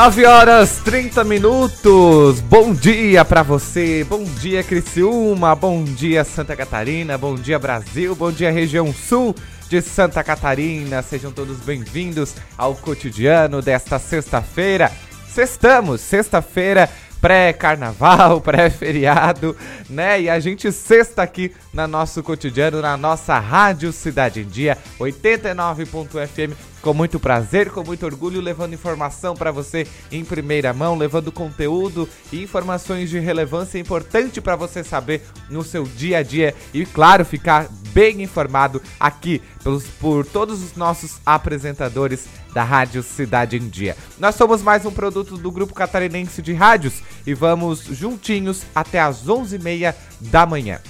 9 horas 30 minutos. Bom dia para você. Bom dia Criciúma, bom dia Santa Catarina, bom dia Brasil, bom dia região sul de Santa Catarina. Sejam todos bem-vindos ao cotidiano desta sexta-feira. Sextamos, sexta-feira pré-carnaval, pré-feriado, né? E a gente sexta aqui na nosso cotidiano, na nossa Rádio Cidade em Dia, 89.fm, com muito prazer, com muito orgulho, levando informação para você em primeira mão, levando conteúdo e informações de relevância importante para você saber no seu dia a dia e, claro, ficar bem informado aqui pelos, por todos os nossos apresentadores da Rádio Cidade em Dia. Nós somos mais um produto do Grupo Catarinense de Rádios e vamos juntinhos até às 11h30 da manhã.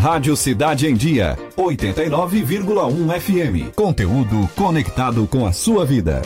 Rádio Cidade em Dia, 89,1 FM. Conteúdo conectado com a sua vida.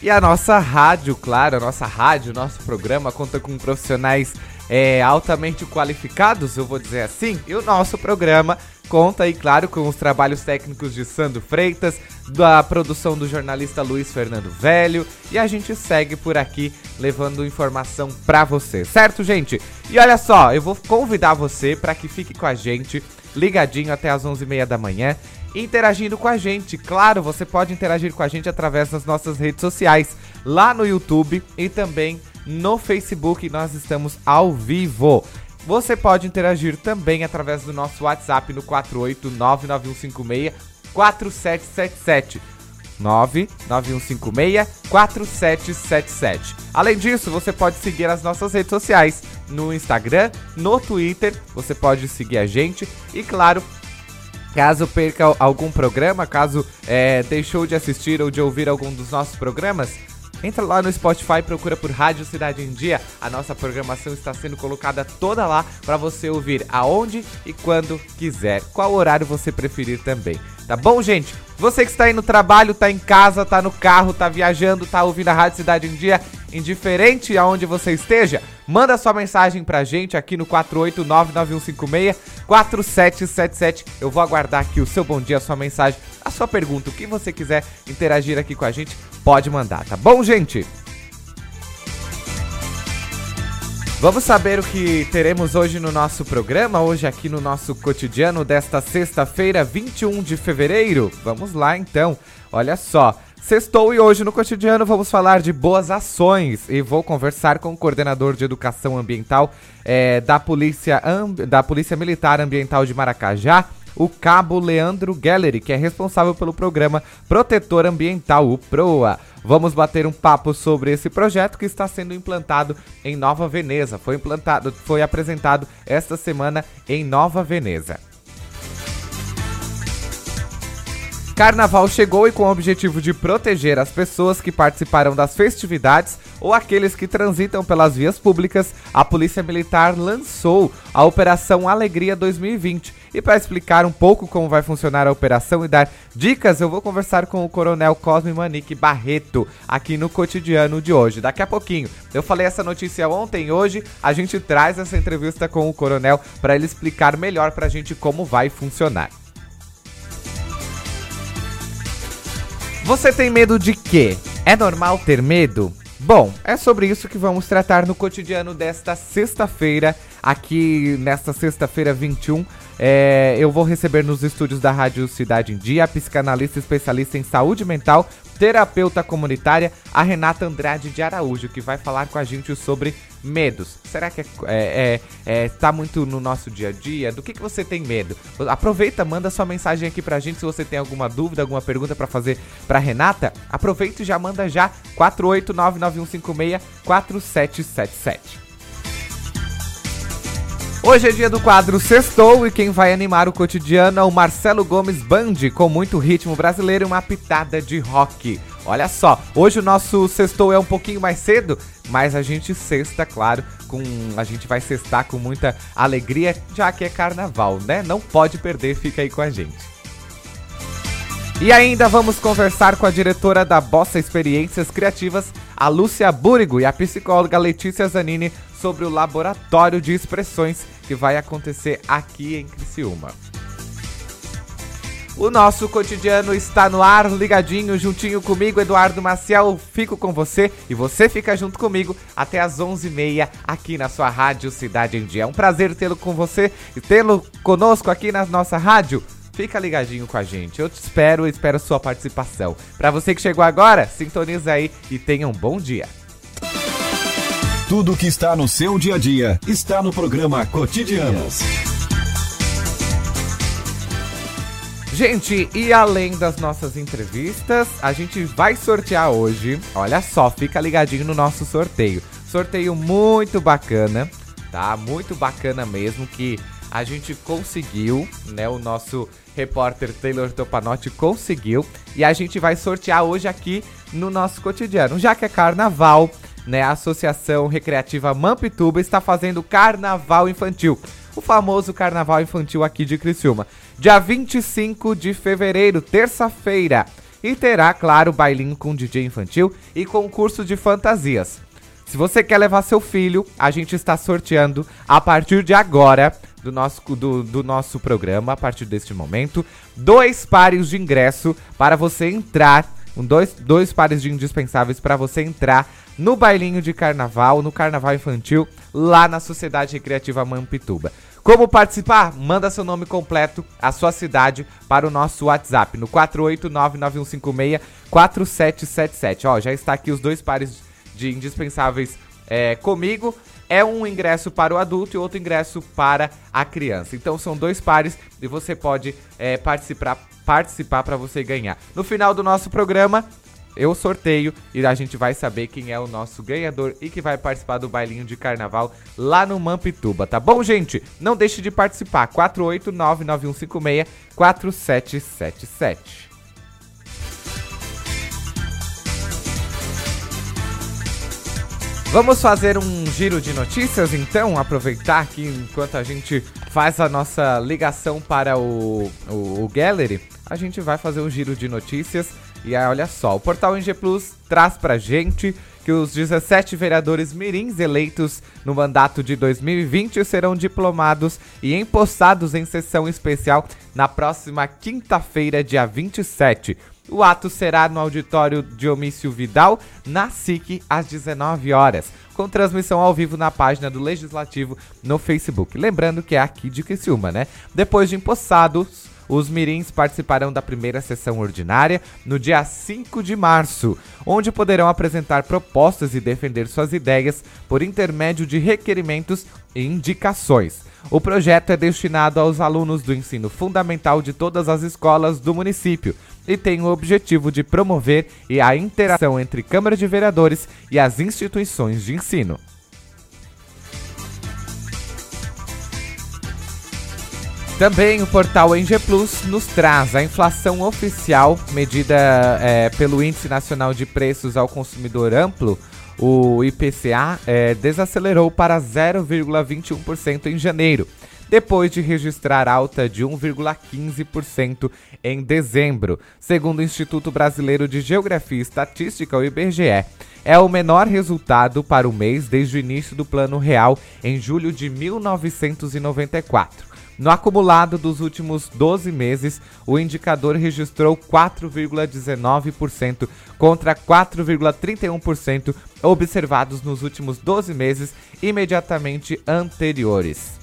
E a nossa rádio, claro, a nossa rádio, nosso programa conta com profissionais é, altamente qualificados, eu vou dizer assim, e o nosso programa conta aí, claro, com os trabalhos técnicos de Sandro Freitas, da produção do jornalista Luiz Fernando Velho, e a gente segue por aqui levando informação para você, certo, gente? E olha só, eu vou convidar você para que fique com a gente ligadinho até as 11h30 da manhã, interagindo com a gente. Claro, você pode interagir com a gente através das nossas redes sociais, lá no YouTube e também no Facebook, nós estamos ao vivo. Você pode interagir também através do nosso WhatsApp no 4899156 4777. 99156 4777. Além disso, você pode seguir as nossas redes sociais no Instagram, no Twitter, você pode seguir a gente e claro, caso perca algum programa, caso é, deixou de assistir ou de ouvir algum dos nossos programas, Entra lá no Spotify, procura por Rádio Cidade em Dia. A nossa programação está sendo colocada toda lá para você ouvir aonde e quando quiser. Qual horário você preferir também. Tá bom, gente? Você que está aí no trabalho, tá em casa, tá no carro, tá viajando, tá ouvindo a Rádio Cidade em Dia, indiferente aonde você esteja, manda sua mensagem pra gente aqui no 48991564777. Eu vou aguardar aqui o seu bom dia, a sua mensagem, a sua pergunta, o que você quiser interagir aqui com a gente, pode mandar, tá bom, gente? Vamos saber o que teremos hoje no nosso programa, hoje aqui no nosso cotidiano desta sexta-feira, 21 de fevereiro. Vamos lá então. Olha só, Sextou e hoje no cotidiano vamos falar de boas ações e vou conversar com o coordenador de educação ambiental é, da, Polícia, da Polícia Militar Ambiental de Maracajá, o cabo Leandro Gallery, que é responsável pelo programa Protetor Ambiental, o PROA. Vamos bater um papo sobre esse projeto que está sendo implantado em Nova Veneza. Foi implantado, foi apresentado esta semana em Nova Veneza. Carnaval chegou e com o objetivo de proteger as pessoas que participaram das festividades ou aqueles que transitam pelas vias públicas, a Polícia Militar lançou a Operação Alegria 2020. E para explicar um pouco como vai funcionar a operação e dar dicas, eu vou conversar com o Coronel Cosme Manique Barreto aqui no cotidiano de hoje. Daqui a pouquinho. Eu falei essa notícia ontem hoje a gente traz essa entrevista com o Coronel para ele explicar melhor para a gente como vai funcionar. Você tem medo de quê? É normal ter medo? Bom, é sobre isso que vamos tratar no cotidiano desta sexta-feira. Aqui nesta sexta-feira 21, é, eu vou receber nos estúdios da Rádio Cidade em Dia a psicanalista especialista em saúde mental, terapeuta comunitária, a Renata Andrade de Araújo, que vai falar com a gente sobre medos. Será que é, é, é, tá muito no nosso dia a dia? Do que, que você tem medo? Aproveita, manda sua mensagem aqui pra gente se você tem alguma dúvida, alguma pergunta para fazer pra Renata. Aproveita e já manda já 48991564777. Hoje é dia do quadro Sextou e quem vai animar o cotidiano é o Marcelo Gomes Band, com muito ritmo brasileiro e uma pitada de rock. Olha só, hoje o nosso sextou é um pouquinho mais cedo, mas a gente sexta, claro, com a gente vai sextar com muita alegria, já que é carnaval, né? Não pode perder, fica aí com a gente. E ainda vamos conversar com a diretora da Bossa Experiências Criativas, a Lúcia Búrigo, e a psicóloga Letícia Zanini sobre o laboratório de expressões que vai acontecer aqui em Criciúma. O nosso cotidiano está no ar, ligadinho, juntinho comigo, Eduardo Maciel. Fico com você e você fica junto comigo até as 11h30 aqui na sua rádio Cidade em Dia. É um prazer tê-lo com você e tê-lo conosco aqui na nossa rádio. Fica ligadinho com a gente. Eu te espero e espero sua participação. Para você que chegou agora, sintoniza aí e tenha um bom dia. Tudo que está no seu dia a dia está no programa Cotidianos. Gente, e além das nossas entrevistas, a gente vai sortear hoje. Olha só, fica ligadinho no nosso sorteio. Sorteio muito bacana, tá? Muito bacana mesmo que a gente conseguiu, né? O nosso repórter Taylor Topanotti conseguiu e a gente vai sortear hoje aqui no nosso cotidiano. Já que é carnaval, né? A Associação Recreativa Mampituba está fazendo carnaval infantil o famoso carnaval infantil aqui de Criciúma. Dia 25 de fevereiro, terça-feira. E terá, claro, bailinho com DJ infantil e concurso de fantasias. Se você quer levar seu filho, a gente está sorteando a partir de agora do nosso, do, do nosso programa, a partir deste momento, dois pares de ingresso para você entrar um dois, dois pares de indispensáveis para você entrar no bailinho de carnaval, no carnaval infantil, lá na Sociedade Recreativa Mampituba. Como participar? Manda seu nome completo, a sua cidade para o nosso WhatsApp no 48991564777. Ó, já está aqui os dois pares de indispensáveis é, comigo. É um ingresso para o adulto e outro ingresso para a criança. Então são dois pares e você pode é, participar participar para você ganhar. No final do nosso programa, eu sorteio e a gente vai saber quem é o nosso ganhador e que vai participar do bailinho de carnaval lá no Mampituba, tá bom, gente? Não deixe de participar. 48991564777. Vamos fazer um giro de notícias então, aproveitar aqui enquanto a gente faz a nossa ligação para o, o, o Gallery, a gente vai fazer um giro de notícias e aí, olha só, o portal NG Plus traz pra gente que os 17 vereadores mirins eleitos no mandato de 2020 serão diplomados e empossados em sessão especial na próxima quinta-feira, dia 27. O ato será no auditório Diomício Vidal, na SIC, às 19 horas, com transmissão ao vivo na página do Legislativo no Facebook. Lembrando que é aqui de Criciúma, né? Depois de empossados, os mirins participarão da primeira sessão ordinária no dia 5 de março, onde poderão apresentar propostas e defender suas ideias por intermédio de requerimentos e indicações. O projeto é destinado aos alunos do ensino fundamental de todas as escolas do município e tem o objetivo de promover a interação entre Câmara de Vereadores e as instituições de ensino. Também o portal Eng Plus nos traz a inflação oficial medida é, pelo Índice Nacional de Preços ao Consumidor Amplo, o IPCA, é, desacelerou para 0,21% em janeiro, depois de registrar alta de 1,15% em dezembro, segundo o Instituto Brasileiro de Geografia e Estatística, o IBGE. É o menor resultado para o mês desde o início do Plano Real em julho de 1994. No acumulado dos últimos 12 meses, o indicador registrou 4,19% contra 4,31% observados nos últimos 12 meses imediatamente anteriores.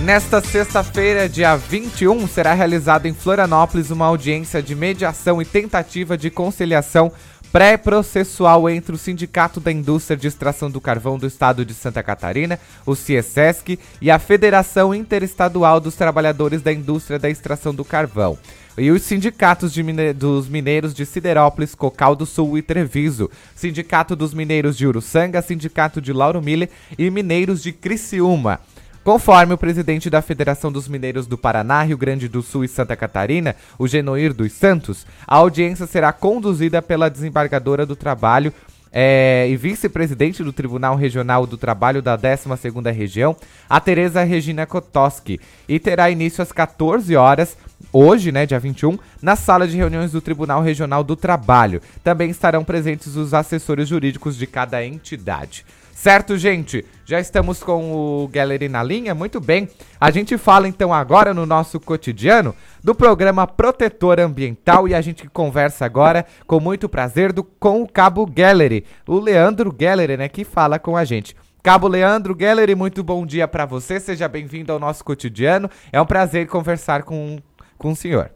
Nesta sexta-feira, dia 21, será realizada em Florianópolis uma audiência de mediação e tentativa de conciliação pré-processual entre o Sindicato da Indústria de Extração do Carvão do Estado de Santa Catarina, o CIESESC, e a Federação Interestadual dos Trabalhadores da Indústria da Extração do Carvão. E os sindicatos mine dos mineiros de Siderópolis, Cocal do Sul e Treviso, Sindicato dos Mineiros de Uruçanga, Sindicato de Lauro Miller e Mineiros de Criciúma. Conforme o presidente da Federação dos Mineiros do Paraná, Rio Grande do Sul e Santa Catarina, o Genoir dos Santos, a audiência será conduzida pela desembargadora do Trabalho é, e vice-presidente do Tribunal Regional do Trabalho da 12ª Região, a Tereza Regina Kotoski, e terá início às 14 horas, hoje, né, dia 21, na sala de reuniões do Tribunal Regional do Trabalho. Também estarão presentes os assessores jurídicos de cada entidade. Certo, gente? Já estamos com o Gallery na linha? Muito bem. A gente fala então agora no nosso cotidiano do programa Protetor Ambiental e a gente conversa agora com muito prazer do, com o Cabo Gallery, o Leandro Gallery, né, que fala com a gente. Cabo Leandro Gallery, muito bom dia para você, seja bem-vindo ao nosso cotidiano. É um prazer conversar com, com o senhor.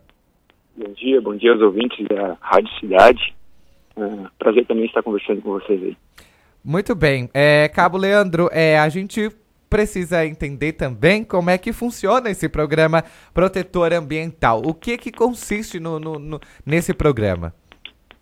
Bom dia, bom dia aos ouvintes da Rádio Cidade. Uh, prazer também estar conversando com vocês aí. Muito bem. É, Cabo Leandro, é, a gente precisa entender também como é que funciona esse programa Protetor Ambiental. O que que consiste no, no, no, nesse programa?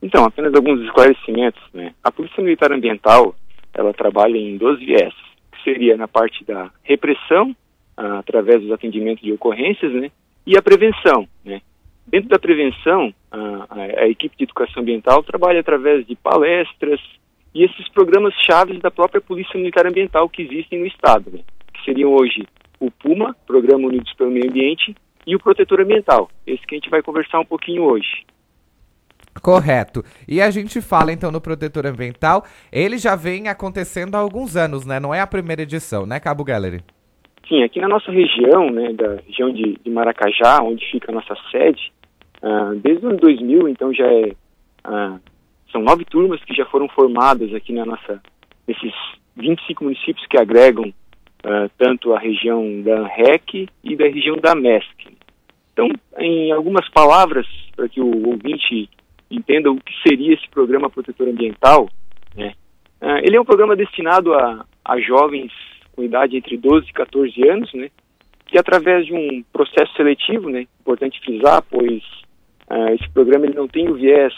Então, apenas alguns esclarecimentos. Né? A Polícia Militar Ambiental, ela trabalha em dois viés, que seria na parte da repressão, ah, através dos atendimentos de ocorrências, né? e a prevenção. Né? Dentro da prevenção, a, a equipe de educação ambiental trabalha através de palestras, e esses programas chaves da própria Polícia Militar Ambiental que existem no Estado, né? que seriam hoje o PUMA, Programa Unidos pelo Meio Ambiente, e o Protetor Ambiental, esse que a gente vai conversar um pouquinho hoje. Correto. E a gente fala então no Protetor Ambiental, ele já vem acontecendo há alguns anos, né? Não é a primeira edição, né, Cabo Gallery? Sim, aqui na nossa região, né, da região de, de Maracajá, onde fica a nossa sede, uh, desde o ano 2000, então já é uh, são nove turmas que já foram formadas aqui na nossa, nesses 25 municípios que agregam uh, tanto a região da REC e da região da MESC. Então, em algumas palavras, para que o ouvinte entenda o que seria esse programa protetor ambiental, né, uh, ele é um programa destinado a, a jovens com idade entre 12 e 14 anos, né, que através de um processo seletivo, né, importante frisar, pois uh, esse programa ele não tem o viés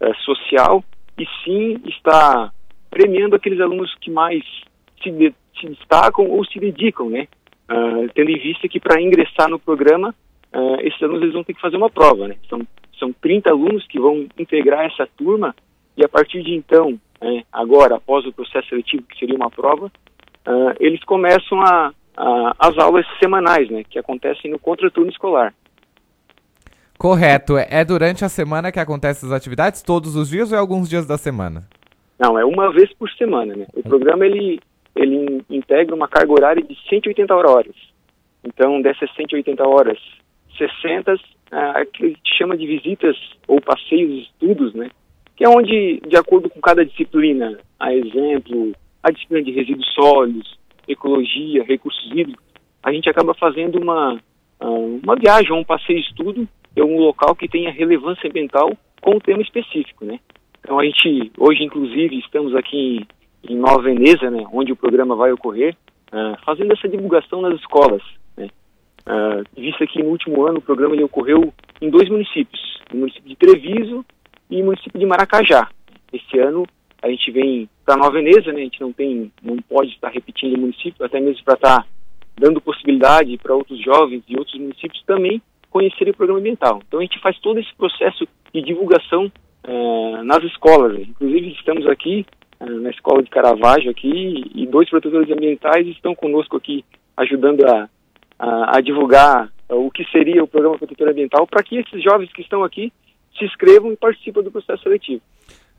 é, social e sim está premiando aqueles alunos que mais se, de, se destacam ou se dedicam, né? Uh, tendo em vista que para ingressar no programa, uh, esses alunos eles vão ter que fazer uma prova, né? São, são 30 alunos que vão integrar essa turma e a partir de então, né, agora, após o processo seletivo, que seria uma prova, uh, eles começam a, a, as aulas semanais, né? Que acontecem no contraturno escolar. Correto. É durante a semana que acontecem as atividades? Todos os dias ou é alguns dias da semana? Não, é uma vez por semana, né? O programa, ele, ele integra uma carga horária de 180 horas. Então, dessas 180 horas, 60 ah, que a gente chama de visitas ou passeios estudos, né? Que é onde, de acordo com cada disciplina, a exemplo, a disciplina de resíduos sólidos, ecologia, recursos hídricos, a gente acaba fazendo uma, ah, uma viagem, um passeio estudo é um local que tenha relevância ambiental com um tema específico, né? Então a gente, hoje inclusive, estamos aqui em, em Nova Veneza, né, onde o programa vai ocorrer, uh, fazendo essa divulgação nas escolas, né? Uh, visto que no último ano o programa ele ocorreu em dois municípios, no município de Treviso e município de Maracajá. Esse ano a gente vem para Nova Veneza, né? A gente não tem, não pode estar repetindo o município, até mesmo para estar tá dando possibilidade para outros jovens de outros municípios também conhecerem o programa ambiental. Então a gente faz todo esse processo de divulgação uh, nas escolas. Inclusive estamos aqui uh, na escola de Caravaggio aqui e dois protetores ambientais estão conosco aqui ajudando a, a, a divulgar uh, o que seria o programa protetor ambiental para que esses jovens que estão aqui se inscrevam e participem do processo seletivo.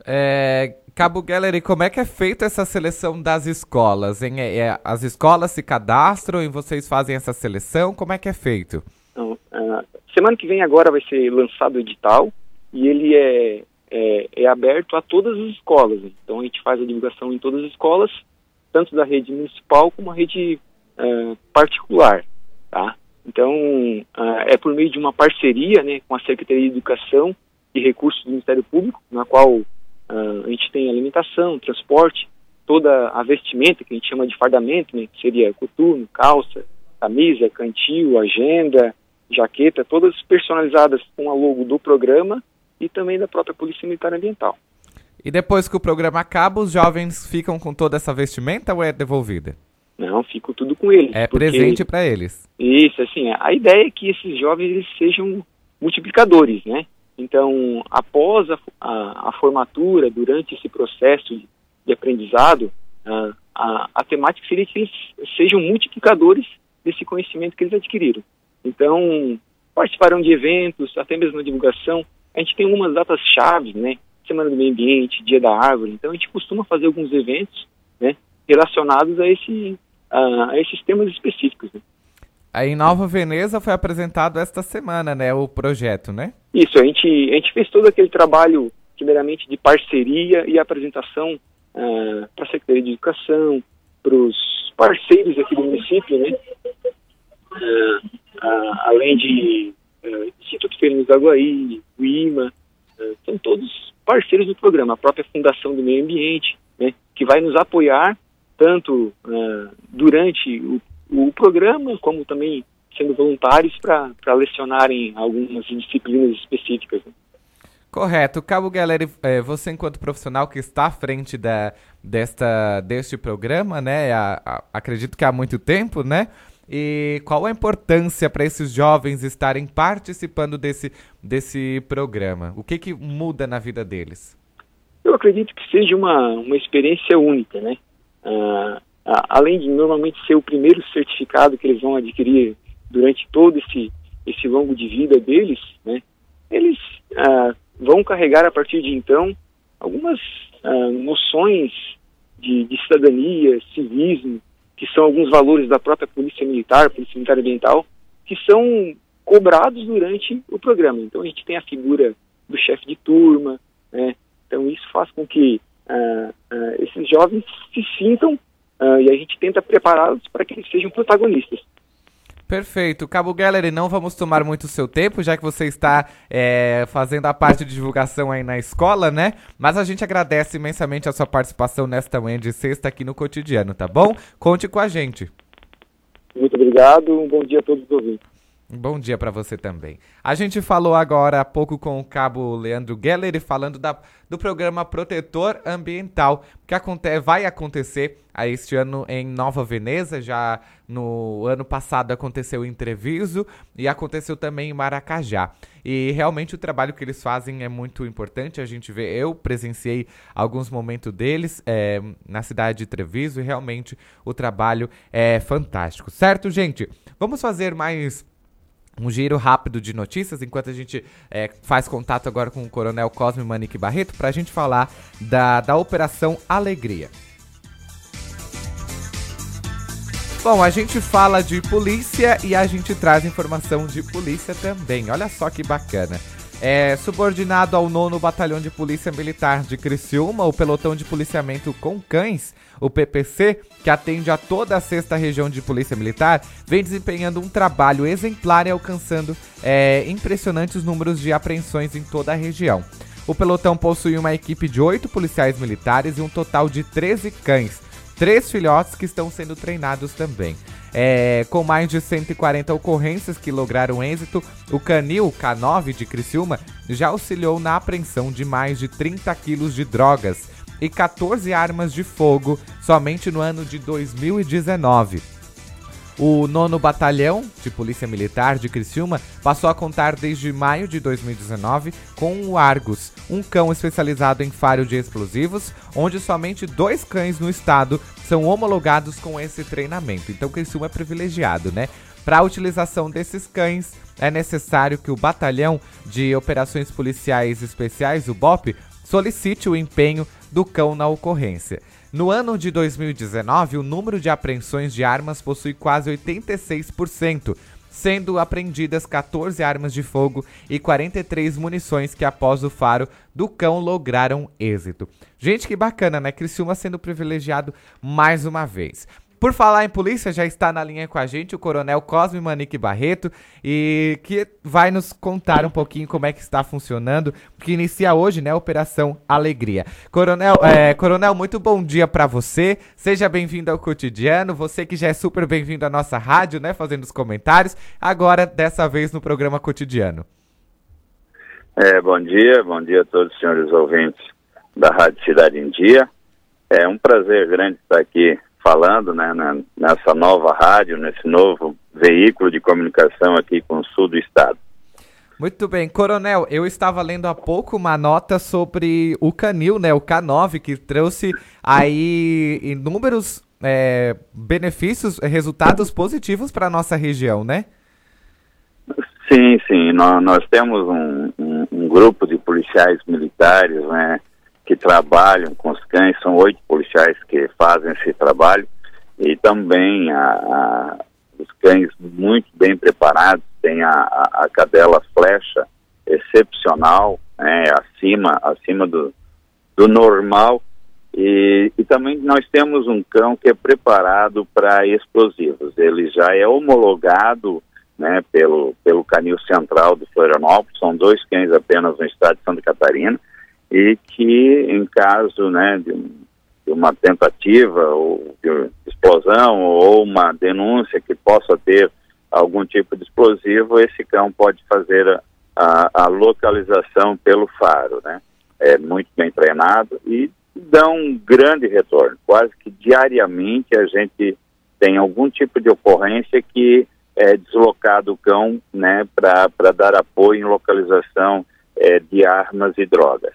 É, Cabo Gallery, como é que é feita essa seleção das escolas? Hein? É, é, as escolas se cadastram e vocês fazem essa seleção? Como é que é feito? Então, uh, semana que vem agora vai ser lançado o edital e ele é, é, é, aberto a todas as escolas. Então a gente faz a divulgação em todas as escolas, tanto da rede municipal como a rede uh, particular, tá? Então uh, é por meio de uma parceria, né, com a Secretaria de Educação e Recursos do Ministério Público, na qual a gente tem alimentação, transporte, toda a vestimenta que a gente chama de fardamento, né, que seria coturno, calça, camisa, cantil, agenda, jaqueta, todas personalizadas com a logo do programa e também da própria Polícia Militar Ambiental. E depois que o programa acaba, os jovens ficam com toda essa vestimenta ou é devolvida? Não, fico tudo com eles. É presente para eles. Isso, assim, a ideia é que esses jovens eles sejam multiplicadores, né? Então, após a, a, a formatura, durante esse processo de, de aprendizado, a, a, a temática seria que eles sejam multiplicadores desse conhecimento que eles adquiriram. Então, participaram de eventos, até mesmo na divulgação. A gente tem umas datas-chave, né? Semana do Meio Ambiente, Dia da Árvore. Então, a gente costuma fazer alguns eventos, né? relacionados a, esse, a, a esses temas específicos. Né? Aí em Nova Veneza foi apresentado esta semana, né, o projeto, né? Isso, a gente, a gente fez todo aquele trabalho, primeiramente, de parceria e apresentação uh, para a Secretaria de Educação, para os parceiros aqui do município, né? Uh, uh, além de Instituto Fernandes da Guaí, o IMA, são todos parceiros do programa, a própria Fundação do Meio Ambiente, né, que vai nos apoiar tanto durante o o programa, como também sendo voluntários para lecionarem algumas disciplinas específicas. Né? Correto. Cabo Galera, você enquanto profissional que está à frente da, desta, deste programa, né, a, a, acredito que há muito tempo, né, e qual a importância para esses jovens estarem participando desse, desse programa? O que, que muda na vida deles? Eu acredito que seja uma, uma experiência única, né? Ah, além de normalmente ser o primeiro certificado que eles vão adquirir durante todo esse, esse longo de vida deles, né, eles ah, vão carregar a partir de então algumas ah, noções de, de, cidadania, civismo, que são alguns valores da própria Polícia Militar, Polícia Militar Ambiental, que são cobrados durante o programa. Então a gente tem a figura do chefe de turma, né, então isso faz com que ah, esses jovens se sintam uh, e a gente tenta prepará-los para que eles sejam protagonistas. Perfeito. Cabo Gallery, não vamos tomar muito o seu tempo, já que você está é, fazendo a parte de divulgação aí na escola, né? Mas a gente agradece imensamente a sua participação nesta manhã de sexta aqui no Cotidiano, tá bom? Conte com a gente. Muito obrigado, um bom dia a todos os ouvintes. Bom dia para você também. A gente falou agora há pouco com o cabo Leandro Geller falando da, do programa Protetor Ambiental, que aconte, vai acontecer a este ano em Nova Veneza. Já no ano passado aconteceu em Treviso e aconteceu também em Maracajá. E realmente o trabalho que eles fazem é muito importante. A gente vê, eu presenciei alguns momentos deles é, na cidade de Treviso e realmente o trabalho é fantástico, certo, gente? Vamos fazer mais um giro rápido de notícias, enquanto a gente é, faz contato agora com o Coronel Cosme Manique Barreto, para a gente falar da, da Operação Alegria. Bom, a gente fala de polícia e a gente traz informação de polícia também. Olha só que bacana. É, subordinado ao nono Batalhão de Polícia Militar de Criciúma, o pelotão de policiamento com cães, o PPC, que atende a toda a sexta região de Polícia Militar, vem desempenhando um trabalho exemplar e alcançando é, impressionantes números de apreensões em toda a região. O pelotão possui uma equipe de oito policiais militares e um total de 13 cães, três filhotes que estão sendo treinados também. É, com mais de 140 ocorrências que lograram êxito, o Canil K9 de Criciúma já auxiliou na apreensão de mais de 30 quilos de drogas e 14 armas de fogo somente no ano de 2019. O nono Batalhão de Polícia Militar de Criciúma passou a contar desde maio de 2019 com o Argus, um cão especializado em faro de explosivos, onde somente dois cães no estado são homologados com esse treinamento. Então Criciúma é privilegiado, né? Para a utilização desses cães, é necessário que o Batalhão de Operações Policiais Especiais, o BOP, solicite o empenho do cão na ocorrência. No ano de 2019, o número de apreensões de armas possui quase 86%, sendo apreendidas 14 armas de fogo e 43 munições que, após o faro do cão, lograram êxito. Gente, que bacana, né? Criciúma sendo privilegiado mais uma vez. Por falar em polícia, já está na linha com a gente o Coronel Cosme Manique Barreto e que vai nos contar um pouquinho como é que está funcionando, que inicia hoje, né, a Operação Alegria. Coronel, é, Coronel, muito bom dia para você. Seja bem-vindo ao cotidiano. Você que já é super bem-vindo à nossa rádio, né, fazendo os comentários. Agora, dessa vez no programa cotidiano. É, bom dia, bom dia a todos os senhores ouvintes da Rádio Cidade em Dia. É um prazer grande estar aqui falando né, nessa nova rádio, nesse novo veículo de comunicação aqui com o sul do estado. Muito bem, Coronel, eu estava lendo há pouco uma nota sobre o canil, né, o K9, que trouxe aí inúmeros é, benefícios, resultados positivos para a nossa região, né? Sim, sim, nós, nós temos um, um, um, grupo de policiais militares, né, que trabalham com os cães, são oito policiais que fazem esse trabalho e também a, a, os cães muito bem preparados, tem a, a, cadela flecha excepcional, né, acima, acima do, do normal e, e, também nós temos um cão que é preparado para explosivos. Ele já é homologado né, pelo, pelo Canil Central de Florianópolis, são dois cães apenas no estado de Santa Catarina, e que em caso né, de, de uma tentativa ou de explosão ou uma denúncia que possa ter algum tipo de explosivo, esse cão pode fazer a, a, a localização pelo faro, né? É muito bem treinado e dá um grande retorno. Quase que diariamente a gente tem algum tipo de ocorrência que é deslocado o cão né, para dar apoio em localização é, de armas e drogas.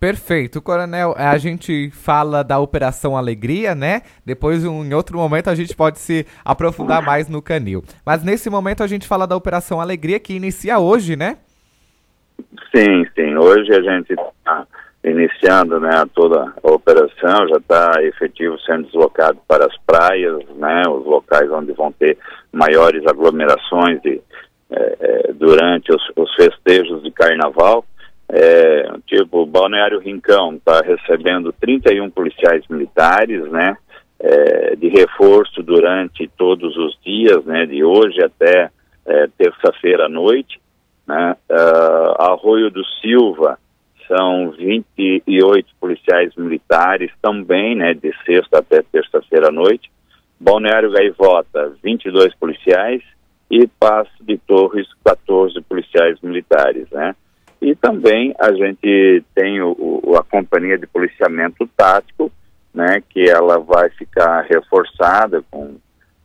Perfeito, Coronel. A gente fala da Operação Alegria, né? Depois, um, em outro momento, a gente pode se aprofundar mais no canil. Mas nesse momento a gente fala da Operação Alegria que inicia hoje, né? Sim, sim. Hoje a gente está iniciando né, toda a operação, já está efetivo sendo deslocado para as praias, né, os locais onde vão ter maiores aglomerações de, é, é, durante os, os, festejos de carnaval. É, tipo, Balneário Rincão está recebendo 31 policiais militares, né, é, de reforço durante todos os dias, né, de hoje até é, terça-feira à noite. Né, uh, Arroio do Silva, são 28 policiais militares também, né, de sexta até terça-feira à noite. Balneário Gaivota, 22 policiais e Passo de Torres, 14 policiais militares, né? E também a gente tem o, a companhia de policiamento tático, né, que ela vai ficar reforçada com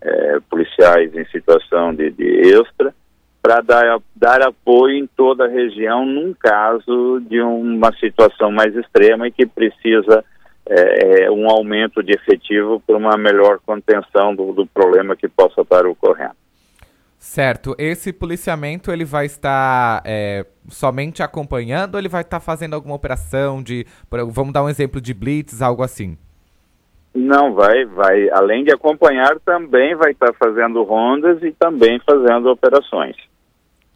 é, policiais em situação de, de extra, para dar, dar apoio em toda a região num caso de uma situação mais extrema e que precisa é, é um aumento de efetivo para uma melhor contenção do, do problema que possa estar ocorrendo. Certo. Esse policiamento ele vai estar é, somente acompanhando ou ele vai estar fazendo alguma operação de, vamos dar um exemplo de blitz, algo assim? Não, vai, vai, além de acompanhar, também vai estar fazendo rondas e também fazendo operações.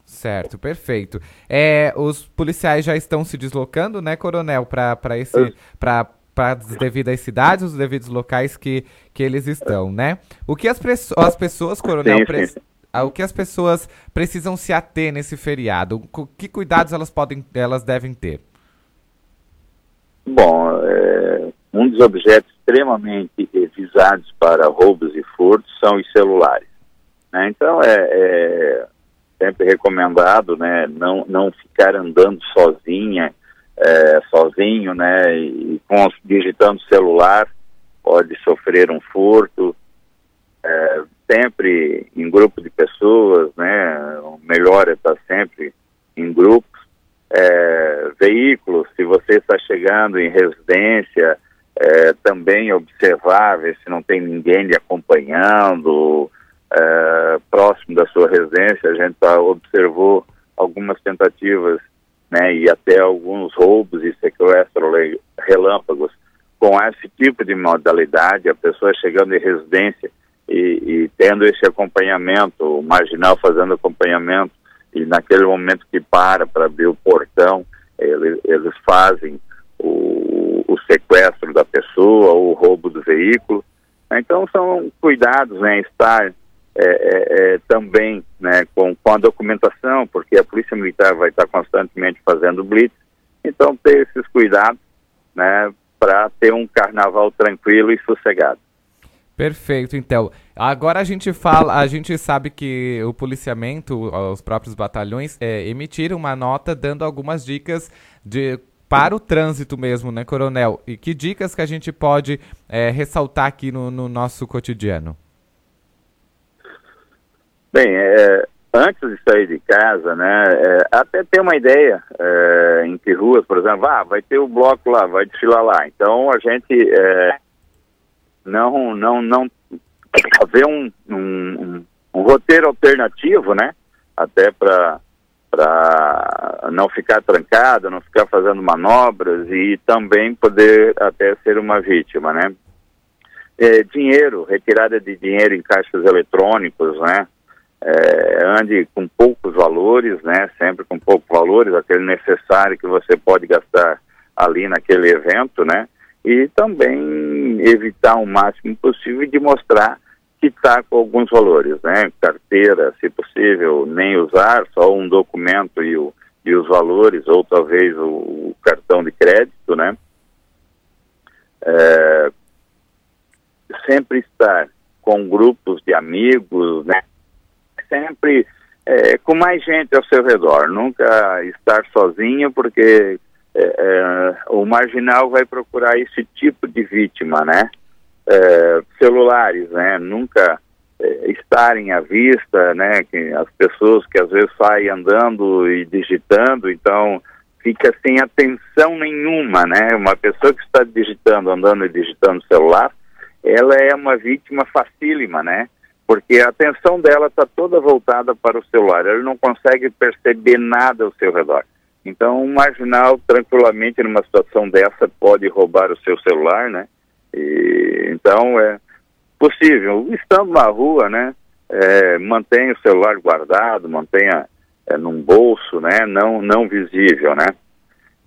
Certo, perfeito. É, os policiais já estão se deslocando, né, coronel, para esse para para as devidas cidades, os devidos locais que, que eles estão, né? O que as, as pessoas, coronel, sim, sim. O que as pessoas precisam se ater nesse feriado? Que cuidados elas podem, elas devem ter? Bom, é, um dos objetos extremamente visados para roubos e furtos são os celulares. Né? Então, é, é sempre recomendado, né, não, não ficar andando sozinha, é, sozinho, né, e com, digitando celular, pode sofrer um furto, é, sempre em grupo de pessoas, né, o melhor é estar sempre em grupos, é, veículos, se você está chegando em residência, é, também observar, ver se não tem ninguém lhe acompanhando, é, próximo da sua residência, a gente tá, observou algumas tentativas né, e até alguns roubos e sequestros relâmpagos com esse tipo de modalidade, a pessoa chegando em residência e, e tendo esse acompanhamento, o marginal fazendo acompanhamento, e naquele momento que para para abrir o portão, eles, eles fazem o, o, sequestro da pessoa, o roubo do veículo. Então são cuidados, né, estar é, é, é, também né, com, com a documentação, porque a Polícia Militar vai estar constantemente fazendo blitz, então ter esses cuidados né, para ter um carnaval tranquilo e sossegado. Perfeito, então. Agora a gente fala, a gente sabe que o policiamento, os próprios batalhões, é, emitiram uma nota dando algumas dicas de para o trânsito mesmo, né, Coronel? E que dicas que a gente pode é, ressaltar aqui no, no nosso cotidiano? Bem, é, antes de sair de casa, né, é, até ter uma ideia é, em que ruas, por exemplo, ah, vai ter o bloco lá, vai desfilar lá. Então a gente é, não, não, não haver um, um, um, um, roteiro alternativo, né, até para para não ficar trancada, não ficar fazendo manobras e também poder até ser uma vítima, né? É, dinheiro, retirada de dinheiro em caixas eletrônicos, né? É, ande com poucos valores, né? Sempre com poucos valores, aquele necessário que você pode gastar ali naquele evento, né? E também evitar o máximo possível de mostrar que está com alguns valores, né? Carteira, se possível, nem usar, só um documento e, o, e os valores, ou talvez o, o cartão de crédito, né? É, sempre estar com grupos de amigos, né? Sempre é, com mais gente ao seu redor, nunca estar sozinho, porque é, é o marginal vai procurar esse tipo de vítima, né? é, celulares, né? Nunca é, estarem à vista, né? Que as pessoas que às vezes saem andando e digitando, então fica sem atenção nenhuma, né? Uma pessoa que está digitando, andando e digitando celular, ela é uma vítima facílima, né? Porque a atenção dela está toda voltada para o celular, ela não consegue perceber nada ao seu redor. Então, um marginal, tranquilamente, numa situação dessa, pode roubar o seu celular, né? E, então é possível, estando na rua, né, é, mantenha o celular guardado, mantenha é, num bolso, né, não, não visível, né.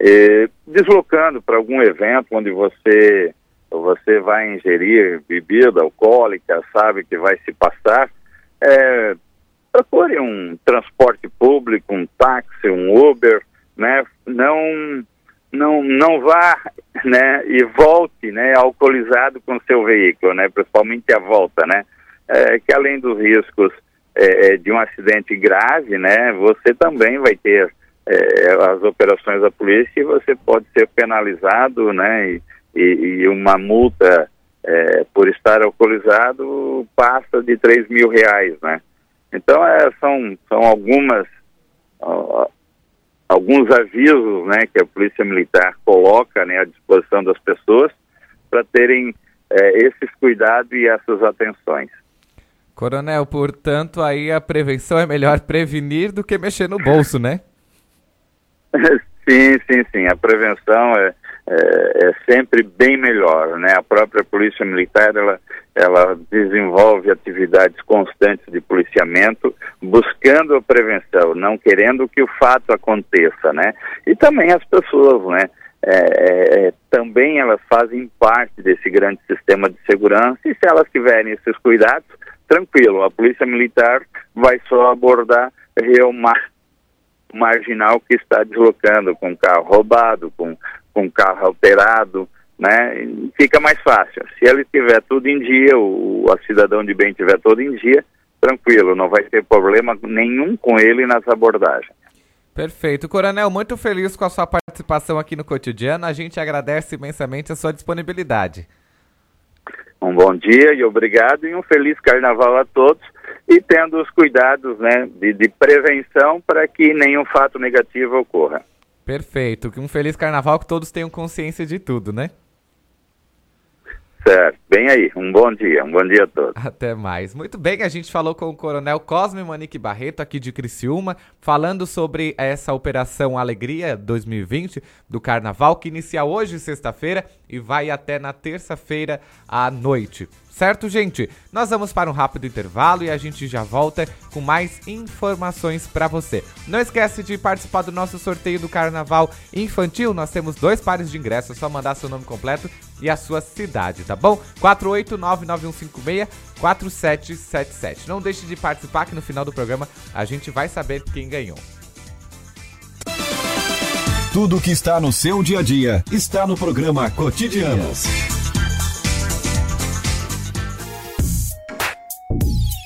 E, deslocando para algum evento onde você você vai ingerir bebida alcoólica, sabe que vai se passar, é, procure um transporte público, um táxi, um Uber, né, não não, não vá né, e volte né, alcoolizado com seu veículo, né, principalmente a volta, né, é, que além dos riscos é, é, de um acidente grave, né, você também vai ter é, as operações da polícia e você pode ser penalizado, né, e, e, e uma multa é, por estar alcoolizado passa de 3 mil reais, né. Então, é, são, são algumas alguns avisos né, que a Polícia Militar coloca né, à disposição das pessoas para terem é, esses cuidados e essas atenções. Coronel, portanto, aí a prevenção é melhor prevenir do que mexer no bolso, né? sim, sim, sim. A prevenção é, é, é, sempre bem melhor, né? A própria Polícia Militar, ela, ela desenvolve atividades constantes de policiamento, buscando a prevenção, não querendo que o fato aconteça, né? E também as pessoas, né? É, é, é também elas fazem parte desse grande sistema de segurança e se elas tiverem esses cuidados, tranquilo, a Polícia Militar vai só abordar real marginal que está deslocando com carro roubado, com com carro alterado, né? Fica mais fácil. Se ele tiver tudo em dia, o, o cidadão de bem tiver tudo em dia, tranquilo, não vai ter problema nenhum com ele nas abordagens. Perfeito. Coronel, muito feliz com a sua participação aqui no cotidiano. A gente agradece imensamente a sua disponibilidade. Um bom dia e obrigado e um feliz carnaval a todos e tendo os cuidados né, de, de prevenção para que nenhum fato negativo ocorra. Perfeito. Um feliz carnaval que todos tenham consciência de tudo, né? Certo, bem aí. Um bom dia, um bom dia a todos. Até mais. Muito bem, a gente falou com o Coronel Cosme Monique Barreto, aqui de Criciúma, falando sobre essa Operação Alegria 2020 do Carnaval, que inicia hoje, sexta-feira, e vai até na terça-feira à noite. Certo, gente? Nós vamos para um rápido intervalo e a gente já volta com mais informações para você. Não esquece de participar do nosso sorteio do Carnaval Infantil. Nós temos dois pares de ingressos, é só mandar seu nome completo e a sua cidade, tá bom? 48991564777. Não deixe de participar que no final do programa a gente vai saber quem ganhou. Tudo que está no seu dia a dia está no programa Cotidianos.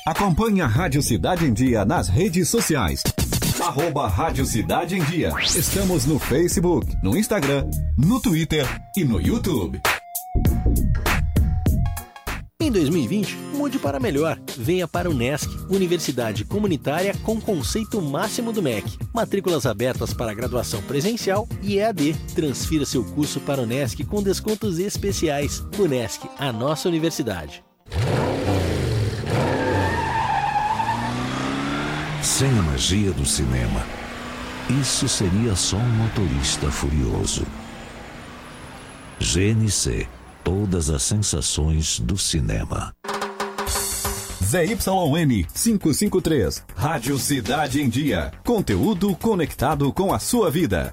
Acompanhe a Rádio Cidade em Dia nas redes sociais. Arroba Rádio Cidade em Dia. Estamos no Facebook, no Instagram, no Twitter e no YouTube. Em 2020, mude para melhor. Venha para o NESC, Universidade Comunitária com conceito máximo do MEC. Matrículas abertas para graduação presencial e EAD. Transfira seu curso para o NESC com descontos especiais. O NESC, a nossa universidade. Sem a magia do cinema, isso seria só um motorista furioso. GNC Todas as sensações do cinema. ZYN 553. Rádio Cidade em Dia. Conteúdo conectado com a sua vida.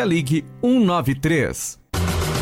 ligue 193.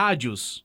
rádios.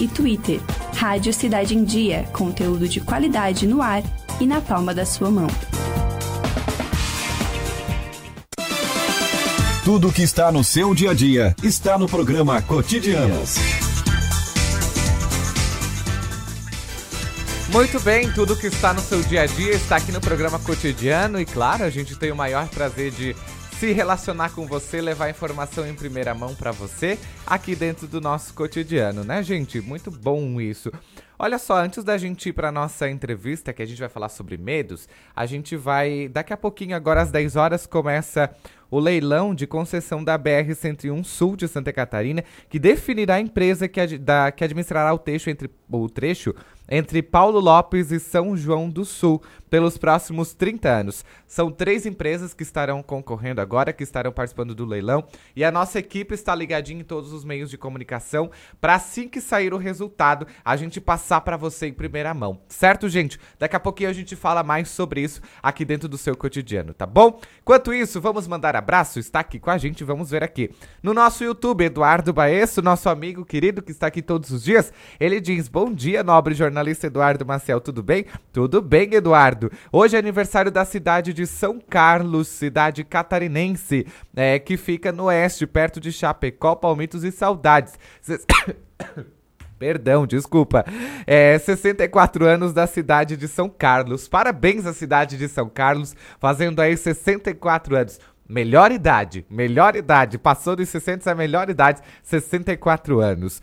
e Twitter. Rádio Cidade em Dia, conteúdo de qualidade no ar e na palma da sua mão. Tudo que está no seu dia a dia está no programa Cotidianos. Muito bem, tudo que está no seu dia a dia está aqui no programa cotidiano e claro, a gente tem o maior prazer de se relacionar com você, levar informação em primeira mão para você aqui dentro do nosso cotidiano, né, gente? Muito bom isso. Olha só, antes da gente ir para nossa entrevista, que a gente vai falar sobre medos, a gente vai daqui a pouquinho, agora às 10 horas começa o leilão de concessão da BR-101 Sul de Santa Catarina, que definirá a empresa que, ad, da, que administrará o trecho entre o trecho entre Paulo Lopes e São João do Sul pelos próximos 30 anos. São três empresas que estarão concorrendo agora, que estarão participando do leilão, e a nossa equipe está ligadinha em todos os meios de comunicação para assim que sair o resultado, a gente passar para você em primeira mão. Certo, gente? Daqui a pouquinho a gente fala mais sobre isso aqui dentro do seu cotidiano, tá bom? Enquanto isso, vamos mandar abraço, está aqui com a gente, vamos ver aqui. No nosso YouTube, Eduardo Baesso, nosso amigo querido que está aqui todos os dias, ele diz: "Bom dia, nobre jornalista Eduardo Maciel, tudo bem?" Tudo bem, Eduardo. Hoje é aniversário da cidade de São Carlos, cidade catarinense, é, que fica no oeste, perto de Chapecó, Palmitos e Saudades. Cês... Perdão, desculpa. É 64 anos da cidade de São Carlos. Parabéns à cidade de São Carlos, fazendo aí 64 anos. Melhor idade, melhor idade. Passou dos 60 a melhor idade, 64 anos.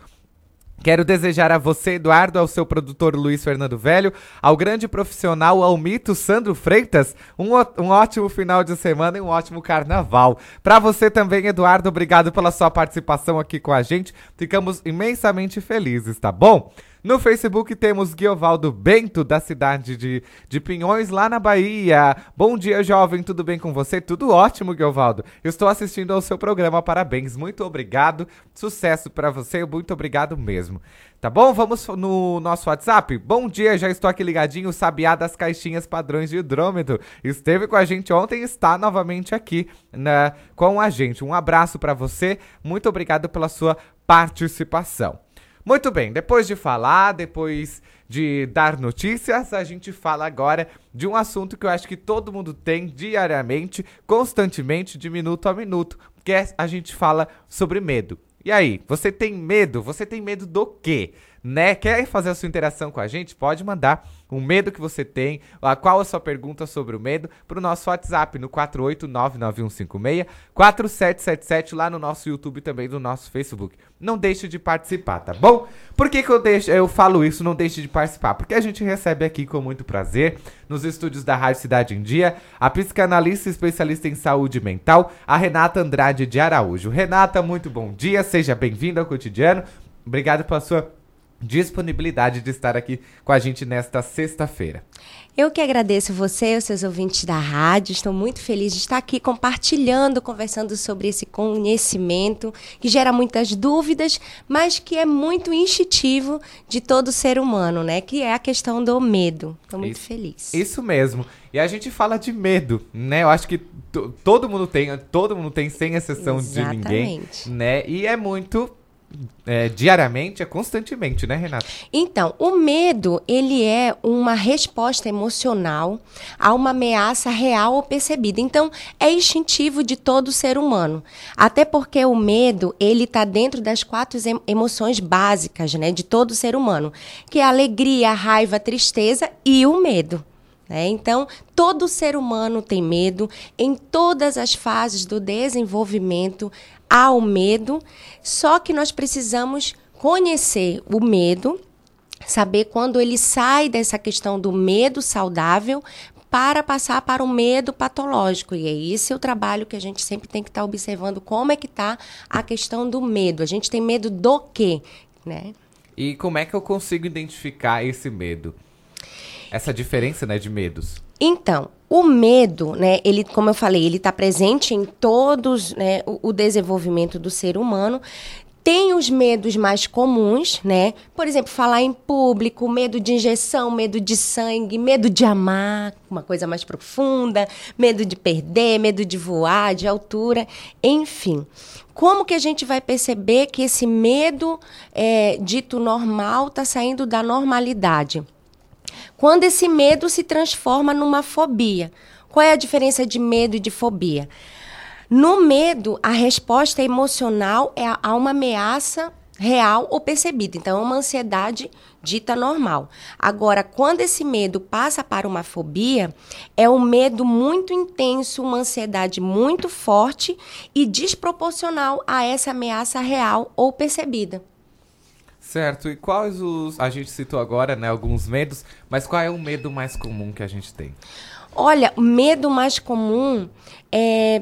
Quero desejar a você, Eduardo, ao seu produtor Luiz Fernando Velho, ao grande profissional Almito Sandro Freitas, um, um ótimo final de semana e um ótimo carnaval. Para você também, Eduardo, obrigado pela sua participação aqui com a gente. Ficamos imensamente felizes, tá bom? No Facebook temos Guiovaldo Bento, da cidade de, de Pinhões, lá na Bahia. Bom dia, jovem, tudo bem com você? Tudo ótimo, Guiovaldo. Estou assistindo ao seu programa, parabéns. Muito obrigado, sucesso para você, muito obrigado mesmo. Tá bom? Vamos no nosso WhatsApp? Bom dia, já estou aqui ligadinho, Sabiá das Caixinhas Padrões de Hidrômetro. Esteve com a gente ontem está novamente aqui né, com a gente. Um abraço para você, muito obrigado pela sua participação. Muito bem, depois de falar, depois de dar notícias, a gente fala agora de um assunto que eu acho que todo mundo tem diariamente, constantemente, de minuto a minuto, que é a gente fala sobre medo. E aí, você tem medo? Você tem medo do quê? Né? Quer fazer a sua interação com a gente? Pode mandar o medo que você tem, a qual a sua pergunta sobre o medo, para o nosso WhatsApp no 48991564777 lá no nosso YouTube também no nosso Facebook. Não deixe de participar, tá bom? Por que, que eu, deixo, eu falo isso, não deixe de participar? Porque a gente recebe aqui com muito prazer, nos estúdios da Rádio Cidade em Dia, a psicanalista especialista em saúde mental, a Renata Andrade de Araújo. Renata, muito bom dia, seja bem-vinda ao cotidiano. Obrigado pela sua disponibilidade de estar aqui com a gente nesta sexta-feira. Eu que agradeço você e os seus ouvintes da rádio. Estou muito feliz de estar aqui compartilhando, conversando sobre esse conhecimento que gera muitas dúvidas, mas que é muito instintivo de todo ser humano, né? Que é a questão do medo. Estou muito isso, feliz. Isso mesmo. E a gente fala de medo, né? Eu acho que todo mundo tem, todo mundo tem sem exceção Exatamente. de ninguém, né? E é muito é, diariamente, é constantemente, né, Renata? Então, o medo, ele é uma resposta emocional a uma ameaça real ou percebida. Então, é instintivo de todo ser humano. Até porque o medo, ele está dentro das quatro emoções básicas, né, de todo ser humano, que é a alegria, a raiva, a tristeza e o medo. Né? Então, todo ser humano tem medo em todas as fases do desenvolvimento há o medo, só que nós precisamos conhecer o medo, saber quando ele sai dessa questão do medo saudável para passar para o medo patológico. E é esse o trabalho que a gente sempre tem que estar tá observando como é que está a questão do medo. A gente tem medo do quê, né? E como é que eu consigo identificar esse medo? Essa diferença, né, de medos. Então, o medo, né, ele, como eu falei, ele está presente em todos né, o, o desenvolvimento do ser humano. Tem os medos mais comuns, né? Por exemplo, falar em público, medo de injeção, medo de sangue, medo de amar, uma coisa mais profunda, medo de perder, medo de voar, de altura, enfim. Como que a gente vai perceber que esse medo é, dito normal está saindo da normalidade? Quando esse medo se transforma numa fobia. Qual é a diferença de medo e de fobia? No medo, a resposta emocional é a uma ameaça real ou percebida. Então, é uma ansiedade dita normal. Agora, quando esse medo passa para uma fobia, é um medo muito intenso, uma ansiedade muito forte e desproporcional a essa ameaça real ou percebida. Certo, e quais os. A gente citou agora, né, alguns medos, mas qual é o medo mais comum que a gente tem? Olha, o medo mais comum é,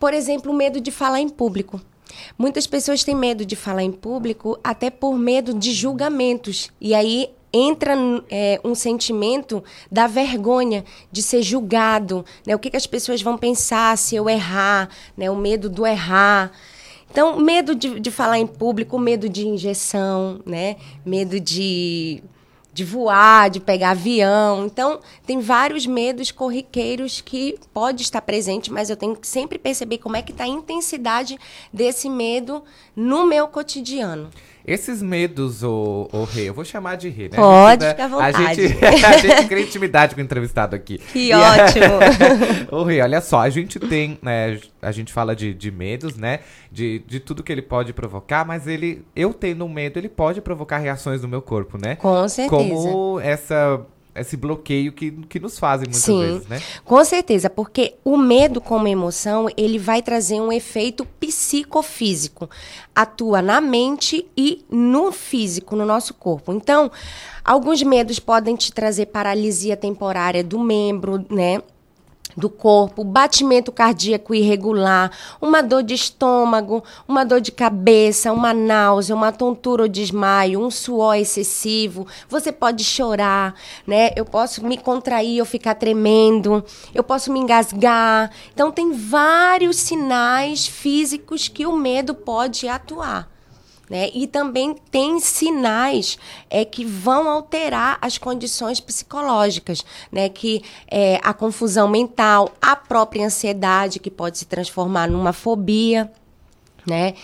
por exemplo, o medo de falar em público. Muitas pessoas têm medo de falar em público até por medo de julgamentos. E aí entra é, um sentimento da vergonha de ser julgado, né? O que, que as pessoas vão pensar se eu errar, né? O medo do errar. Então, medo de, de falar em público, medo de injeção, né? Medo de, de voar, de pegar avião. Então, tem vários medos corriqueiros que pode estar presente, mas eu tenho que sempre perceber como é que está a intensidade desse medo no meu cotidiano. Esses medos, o, o Rê, eu vou chamar de Rê, né? Pode, fica à vontade. A gente, a gente cria intimidade com o entrevistado aqui. Que e ótimo! o Rê, olha só, a gente tem, né, a gente fala de, de medos, né, de, de tudo que ele pode provocar, mas ele, eu tendo medo, ele pode provocar reações no meu corpo, né? Com certeza. Como essa esse bloqueio que, que nos fazem muitas Sim, vezes, né? Com certeza, porque o medo como emoção, ele vai trazer um efeito psicofísico. Atua na mente e no físico, no nosso corpo. Então, alguns medos podem te trazer paralisia temporária do membro, né? Do corpo, batimento cardíaco irregular, uma dor de estômago, uma dor de cabeça, uma náusea, uma tontura ou desmaio, um suor excessivo. Você pode chorar, né? Eu posso me contrair ou ficar tremendo, eu posso me engasgar. Então tem vários sinais físicos que o medo pode atuar. Né? E também tem sinais é, que vão alterar as condições psicológicas, né? que é, a confusão mental, a própria ansiedade, que pode se transformar numa fobia. Né?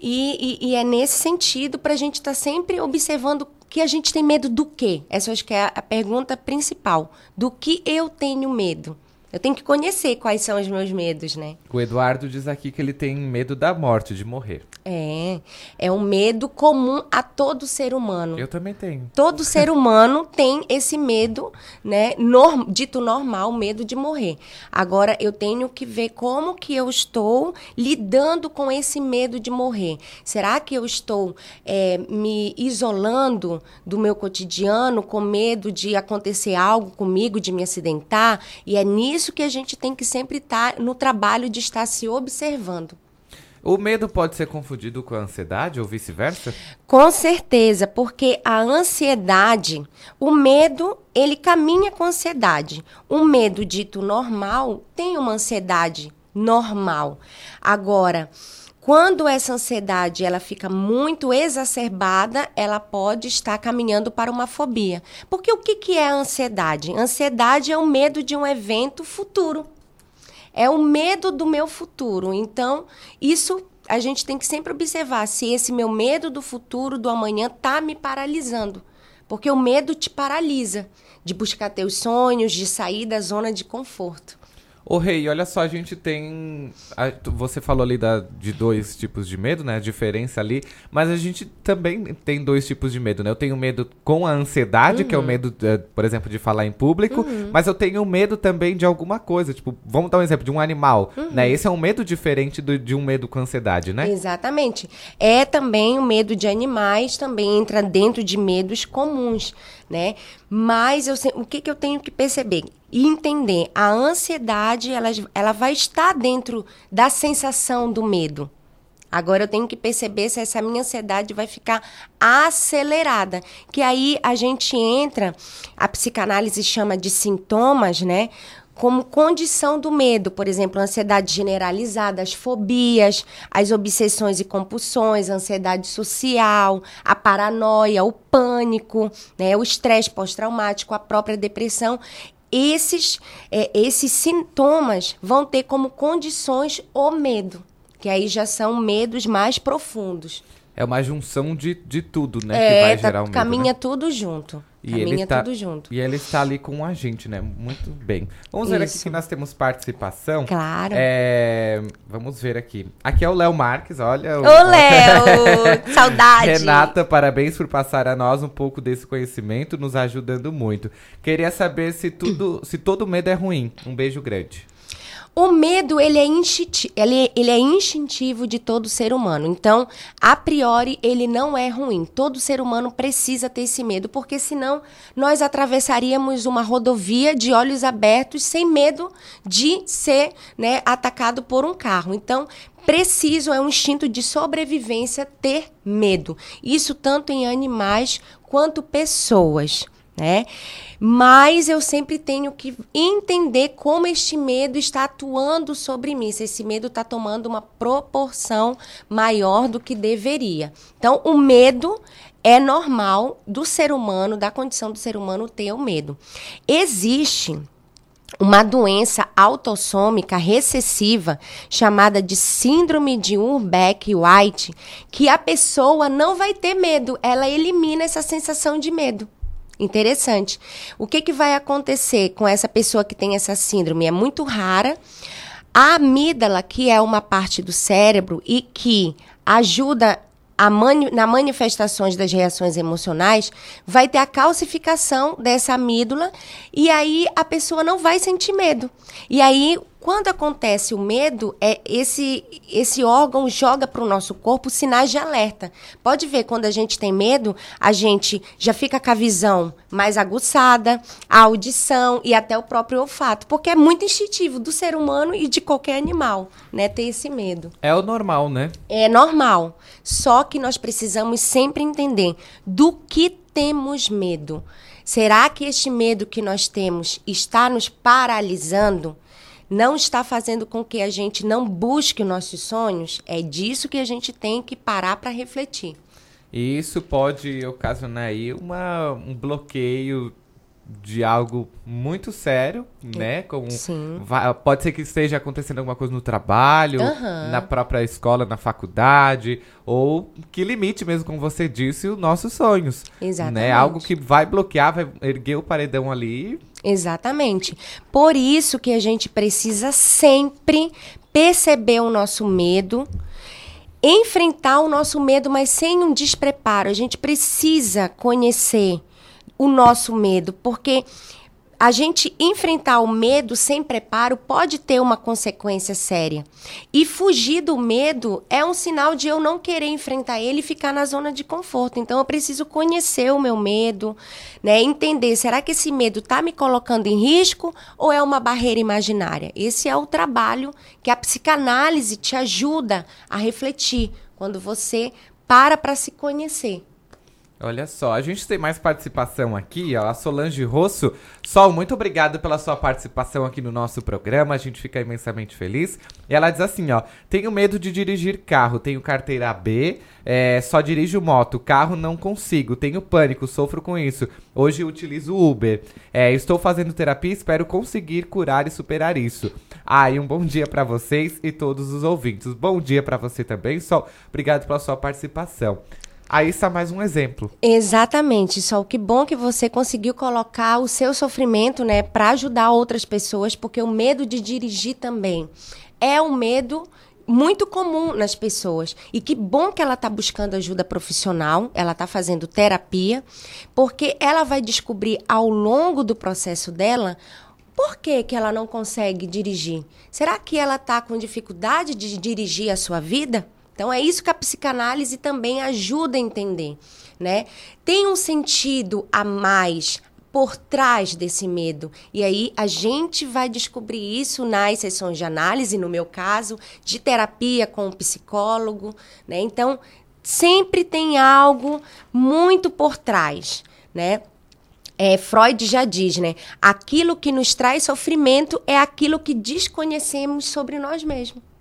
E, e, e é nesse sentido para a gente estar tá sempre observando que a gente tem medo do quê? Essa acho que é a pergunta principal. Do que eu tenho medo? Eu tenho que conhecer quais são os meus medos, né? O Eduardo diz aqui que ele tem medo da morte, de morrer. É, é um medo comum a todo ser humano. Eu também tenho. Todo ser humano tem esse medo, né, norm, dito normal, medo de morrer. Agora eu tenho que ver como que eu estou lidando com esse medo de morrer. Será que eu estou é, me isolando do meu cotidiano com medo de acontecer algo comigo, de me acidentar? E é nisso que a gente tem que sempre estar no trabalho de estar se observando. O medo pode ser confundido com a ansiedade ou vice-versa? Com certeza, porque a ansiedade, o medo, ele caminha com ansiedade. Um medo dito normal tem uma ansiedade normal. Agora, quando essa ansiedade ela fica muito exacerbada, ela pode estar caminhando para uma fobia. Porque o que, que é a ansiedade? Ansiedade é o medo de um evento futuro. É o medo do meu futuro. Então, isso a gente tem que sempre observar se esse meu medo do futuro, do amanhã, está me paralisando. Porque o medo te paralisa de buscar teus sonhos, de sair da zona de conforto. Ô Rei, olha só, a gente tem. a- você falou ali da, de dois tipos de medo, né? A diferença ali. Mas a gente também tem dois tipos de medo, né? Eu tenho medo com a ansiedade, que é o medo, eh, por exemplo, de falar em público. Mas eu tenho medo também de alguma coisa. Tipo, vamos dar um exemplo de um animal, né? Esse é um medo diferente do- de um medo com ansiedade, né? Exatamente. É também o medo de animais, também entra dentro de medos comuns, né? Mas eu, o que, que eu tenho que perceber? E entender, a ansiedade, ela, ela vai estar dentro da sensação do medo. Agora eu tenho que perceber se essa minha ansiedade vai ficar acelerada. Que aí a gente entra, a psicanálise chama de sintomas, né? Como condição do medo, por exemplo, a ansiedade generalizada, as fobias, as obsessões e compulsões, a ansiedade social, a paranoia, o pânico, né? o estresse pós-traumático, a própria depressão. Esses, é, esses sintomas vão ter como condições o medo, que aí já são medos mais profundos. É uma junção de, de tudo, né? que é, vai tá- gerar o medo. caminha né? tudo junto. E ele tá, tudo junto. E ele está ali com a gente, né? Muito bem. Vamos ver aqui Isso. que nós temos participação. Claro. É, vamos ver aqui. Aqui é o Léo Marques, olha. o- Ô, Léo! Saudade! Renata, parabéns por passar a nós um pouco desse conhecimento, nos ajudando muito. Queria saber se tudo, se todo medo é ruim. Um beijo grande. O medo, ele é, instinti ele, ele é instintivo de todo ser humano. Então, a priori, ele não é ruim. Todo ser humano precisa ter esse medo, porque senão nós atravessaríamos uma rodovia de olhos abertos sem medo de ser né, atacado por um carro. Então, preciso, é um instinto de sobrevivência ter medo. Isso tanto em animais quanto pessoas né? Mas eu sempre tenho que entender como este medo está atuando sobre mim, se esse medo está tomando uma proporção maior do que deveria. Então, o medo é normal do ser humano, da condição do ser humano ter o medo. Existe uma doença autossômica recessiva chamada de síndrome de Urbeck-White, que a pessoa não vai ter medo, ela elimina essa sensação de medo. Interessante. O que, que vai acontecer com essa pessoa que tem essa síndrome? É muito rara. A amígdala, que é uma parte do cérebro e que ajuda mani na manifestações das reações emocionais, vai ter a calcificação dessa amígdala e aí a pessoa não vai sentir medo. E aí, quando acontece o medo, é esse, esse órgão joga para o nosso corpo sinais de alerta. Pode ver, quando a gente tem medo, a gente já fica com a visão mais aguçada, a audição e até o próprio olfato, porque é muito instintivo do ser humano e de qualquer animal, né, ter esse medo. É o normal, né? É normal. Só que nós precisamos sempre entender do que temos medo. Será que este medo que nós temos está nos paralisando? Não está fazendo com que a gente não busque os nossos sonhos? É disso que a gente tem que parar para refletir. E isso pode ocasionar aí uma, um bloqueio de algo muito sério, né? Como Sim. vai- pode ser que esteja acontecendo alguma coisa no trabalho, Aham. na própria escola, na faculdade, ou que limite mesmo, como você disse, os nossos sonhos. Exatamente. Né? Algo que vai bloquear, vai erguer o paredão ali. Exatamente. Por isso que a gente precisa sempre perceber o nosso medo, enfrentar o nosso medo, mas sem um despreparo. A gente precisa conhecer o nosso medo, porque a gente enfrentar o medo sem preparo pode ter uma consequência séria. E fugir do medo é um sinal de eu não querer enfrentar ele e ficar na zona de conforto. Então eu preciso conhecer o meu medo, né? Entender, será que esse medo está me colocando em risco ou é uma barreira imaginária? Esse é o trabalho que a psicanálise te ajuda a refletir quando você para para se conhecer. Olha só, a gente tem mais participação aqui, ó. A Solange Rosso. Sol, muito obrigado pela sua participação aqui no nosso programa. A gente fica imensamente feliz. E ela diz assim, ó: tenho medo de dirigir carro, tenho carteira B, é, só dirijo moto, carro não consigo, tenho pânico, sofro com isso. Hoje utilizo Uber. É, estou fazendo terapia, espero conseguir curar e superar isso. Ah, e um bom dia pra vocês e todos os ouvintes. Bom dia pra você também, Sol. Obrigado pela sua participação. Aí está mais um exemplo. Exatamente, só que bom que você conseguiu colocar o seu sofrimento, né, para ajudar outras pessoas, porque o medo de dirigir também é um medo muito comum nas pessoas. E que bom que ela está buscando ajuda profissional, ela está fazendo terapia, porque ela vai descobrir ao longo do processo dela por que, que ela não consegue dirigir. Será que ela está com dificuldade de dirigir a sua vida? Então é isso que a psicanálise também ajuda a entender, né? Tem um sentido a mais por trás desse medo. E aí a gente vai descobrir isso nas sessões de análise, no meu caso, de terapia com o psicólogo, né? Então, sempre tem algo muito por trás, né? É, Freud já diz, né? Aquilo que nos traz sofrimento é aquilo que desconhecemos sobre nós mesmos.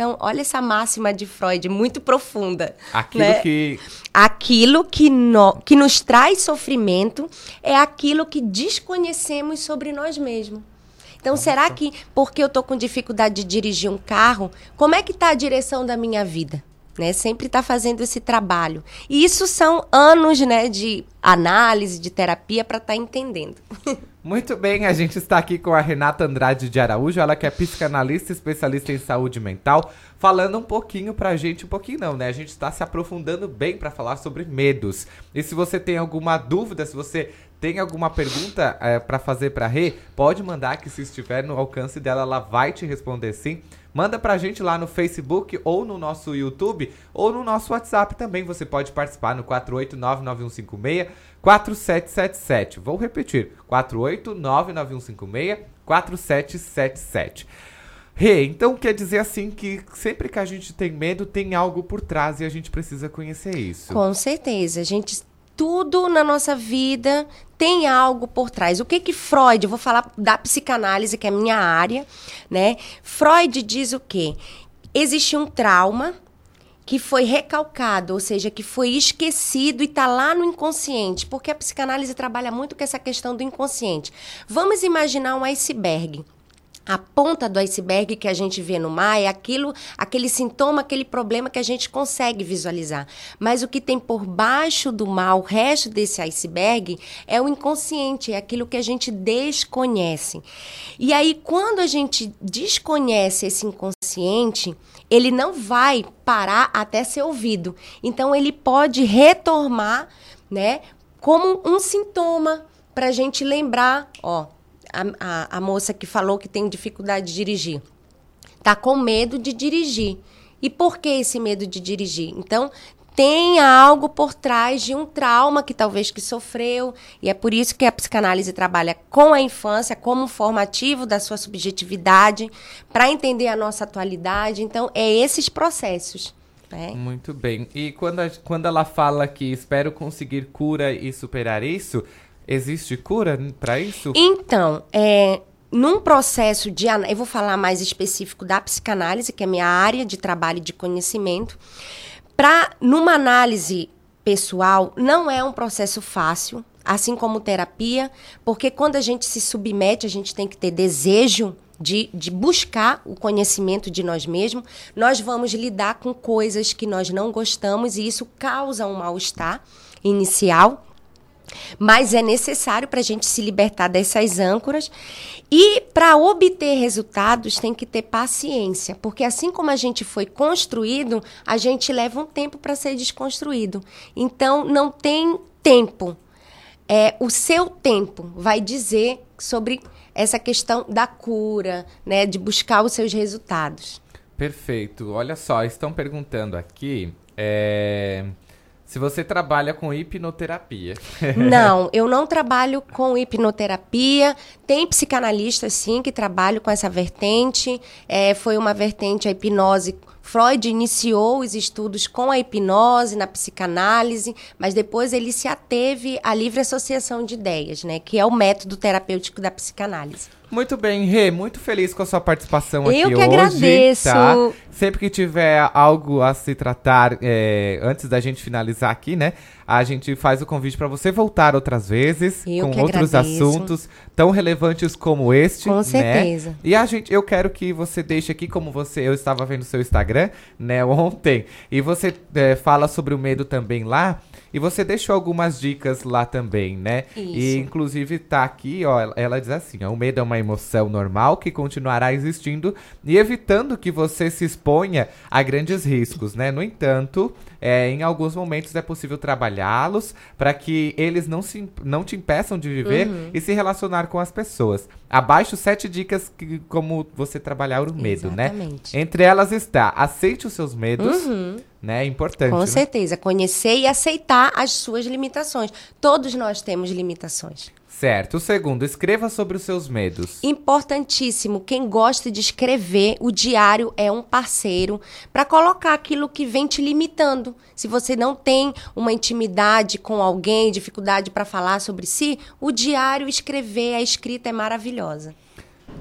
Então, olha essa máxima de Freud, muito profunda. Aquilo né? que. Aquilo que, no, que nos traz sofrimento é aquilo que desconhecemos sobre nós mesmos. Então, será que porque eu estou com dificuldade de dirigir um carro, como é que está a direção da minha vida? Né? Sempre está fazendo esse trabalho. E isso são anos né, de análise, de terapia para estar entendendo. Muito bem, a gente está aqui com a Renata Andrade de Araújo, ela que é psicanalista, especialista em saúde mental, falando um pouquinho pra gente, um pouquinho não, né? A gente está se aprofundando bem para falar sobre medos. E se você tem alguma dúvida, se você tem alguma pergunta é, para fazer para Rê, pode mandar que se estiver no alcance dela, ela vai te responder sim. Manda pra gente lá no Facebook ou no nosso YouTube ou no nosso WhatsApp também. Você pode participar no 4899156 4777. Vou repetir: 4899156 4777. Rê, então quer dizer assim que sempre que a gente tem medo, tem algo por trás e a gente precisa conhecer isso. Com certeza. A gente tudo na nossa vida tem algo por trás. O que que Freud, eu vou falar da psicanálise, que é minha área, né? Freud diz o quê? Existe um trauma que foi recalcado, ou seja, que foi esquecido e está lá no inconsciente, porque a psicanálise trabalha muito com essa questão do inconsciente. Vamos imaginar um iceberg. A ponta do iceberg que a gente vê no mar é aquilo, aquele sintoma, aquele problema que a gente consegue visualizar. Mas o que tem por baixo do mar, o resto desse iceberg, é o inconsciente, é aquilo que a gente desconhece. E aí, quando a gente desconhece esse inconsciente, ele não vai parar até ser ouvido. Então, ele pode retomar, né, como um sintoma para a gente lembrar, ó, a, a, a, moça que falou que tem dificuldade de dirigir. Tá com medo de dirigir. E por que esse medo de dirigir? Então, tem algo por trás de um trauma que talvez que sofreu, e é por isso que a psicanálise trabalha com a infância como formativo da sua subjetividade, para entender a nossa atualidade. Então, é esses processos. Né? Muito bem. E quando, a, quando ela fala que espero conseguir cura e superar isso, Existe cura para isso? Então, é, num processo de. Eu vou falar mais específico da psicanálise, que é minha área de trabalho e de conhecimento. Para numa análise pessoal, não é um processo fácil. assim como terapia, porque quando a gente se submete, a gente tem que ter desejo de, de buscar o conhecimento de nós mesmos. Nós vamos lidar com coisas que nós não gostamos e isso causa um mal-estar inicial. Mas é necessário para a gente se libertar dessas âncoras. E para obter resultados, tem que ter paciência. Porque assim como a gente foi construído, a gente leva um tempo para ser desconstruído. Então, não tem tempo. É, o seu tempo vai dizer sobre essa questão da cura, né, de buscar os seus resultados. Perfeito. Olha só, estão perguntando aqui. É... Se você trabalha com hipnoterapia. Não, eu não trabalho com hipnoterapia. Tem psicanalistas, sim, que trabalham com essa vertente. É, foi uma vertente, a hipnose. Freud iniciou os estudos com a hipnose, na psicanálise, mas depois ele se ateve à livre associação de ideias, né? Que é o método terapêutico da psicanálise. Muito bem, Rê, muito feliz com a sua participação aqui hoje. Eu que agradeço. Tá? Sempre que tiver algo a se tratar, é, antes da gente finalizar aqui, né? A gente faz o convite para você voltar outras vezes Eu com outros agradeço. assuntos tão relevantes como este. Com né? certeza. E a gente, eu quero que você deixe aqui, como você, eu estava vendo seu Instagram, né, ontem, e você é, fala sobre o medo também lá. E você deixou algumas dicas lá também, né? Isso. E inclusive tá aqui, ó, ela- diz assim, ó, o medo é uma emoção normal que continuará existindo e evitando que você se exponha a grandes riscos, né? No entanto, é, em alguns momentos é possível trabalhá-los para que eles não, se, não te impeçam de viver Uhum. e se relacionar com as pessoas. Abaixo sete dicas que, como você trabalhar o medo, né? Exatamente. Entre elas está, aceite os seus medos, Uhum. Né? É importante, Com né? certeza. Conhecer e aceitar as suas limitações. Todos nós temos limitações. Certo. O segundo, escreva sobre os seus medos. Importantíssimo, quem gosta de escrever, o diário é um parceiro para colocar aquilo que vem te limitando. Se você não tem uma intimidade com alguém, dificuldade para falar sobre si, o diário, escrever, a escrita é maravilhosa.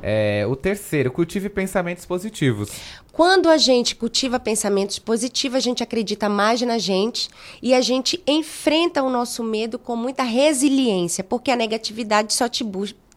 É, o terceiro, cultive pensamentos positivos. Quando a gente cultiva pensamentos positivos, a gente acredita mais na gente e a gente enfrenta o nosso medo com muita resiliência, porque a negatividade só te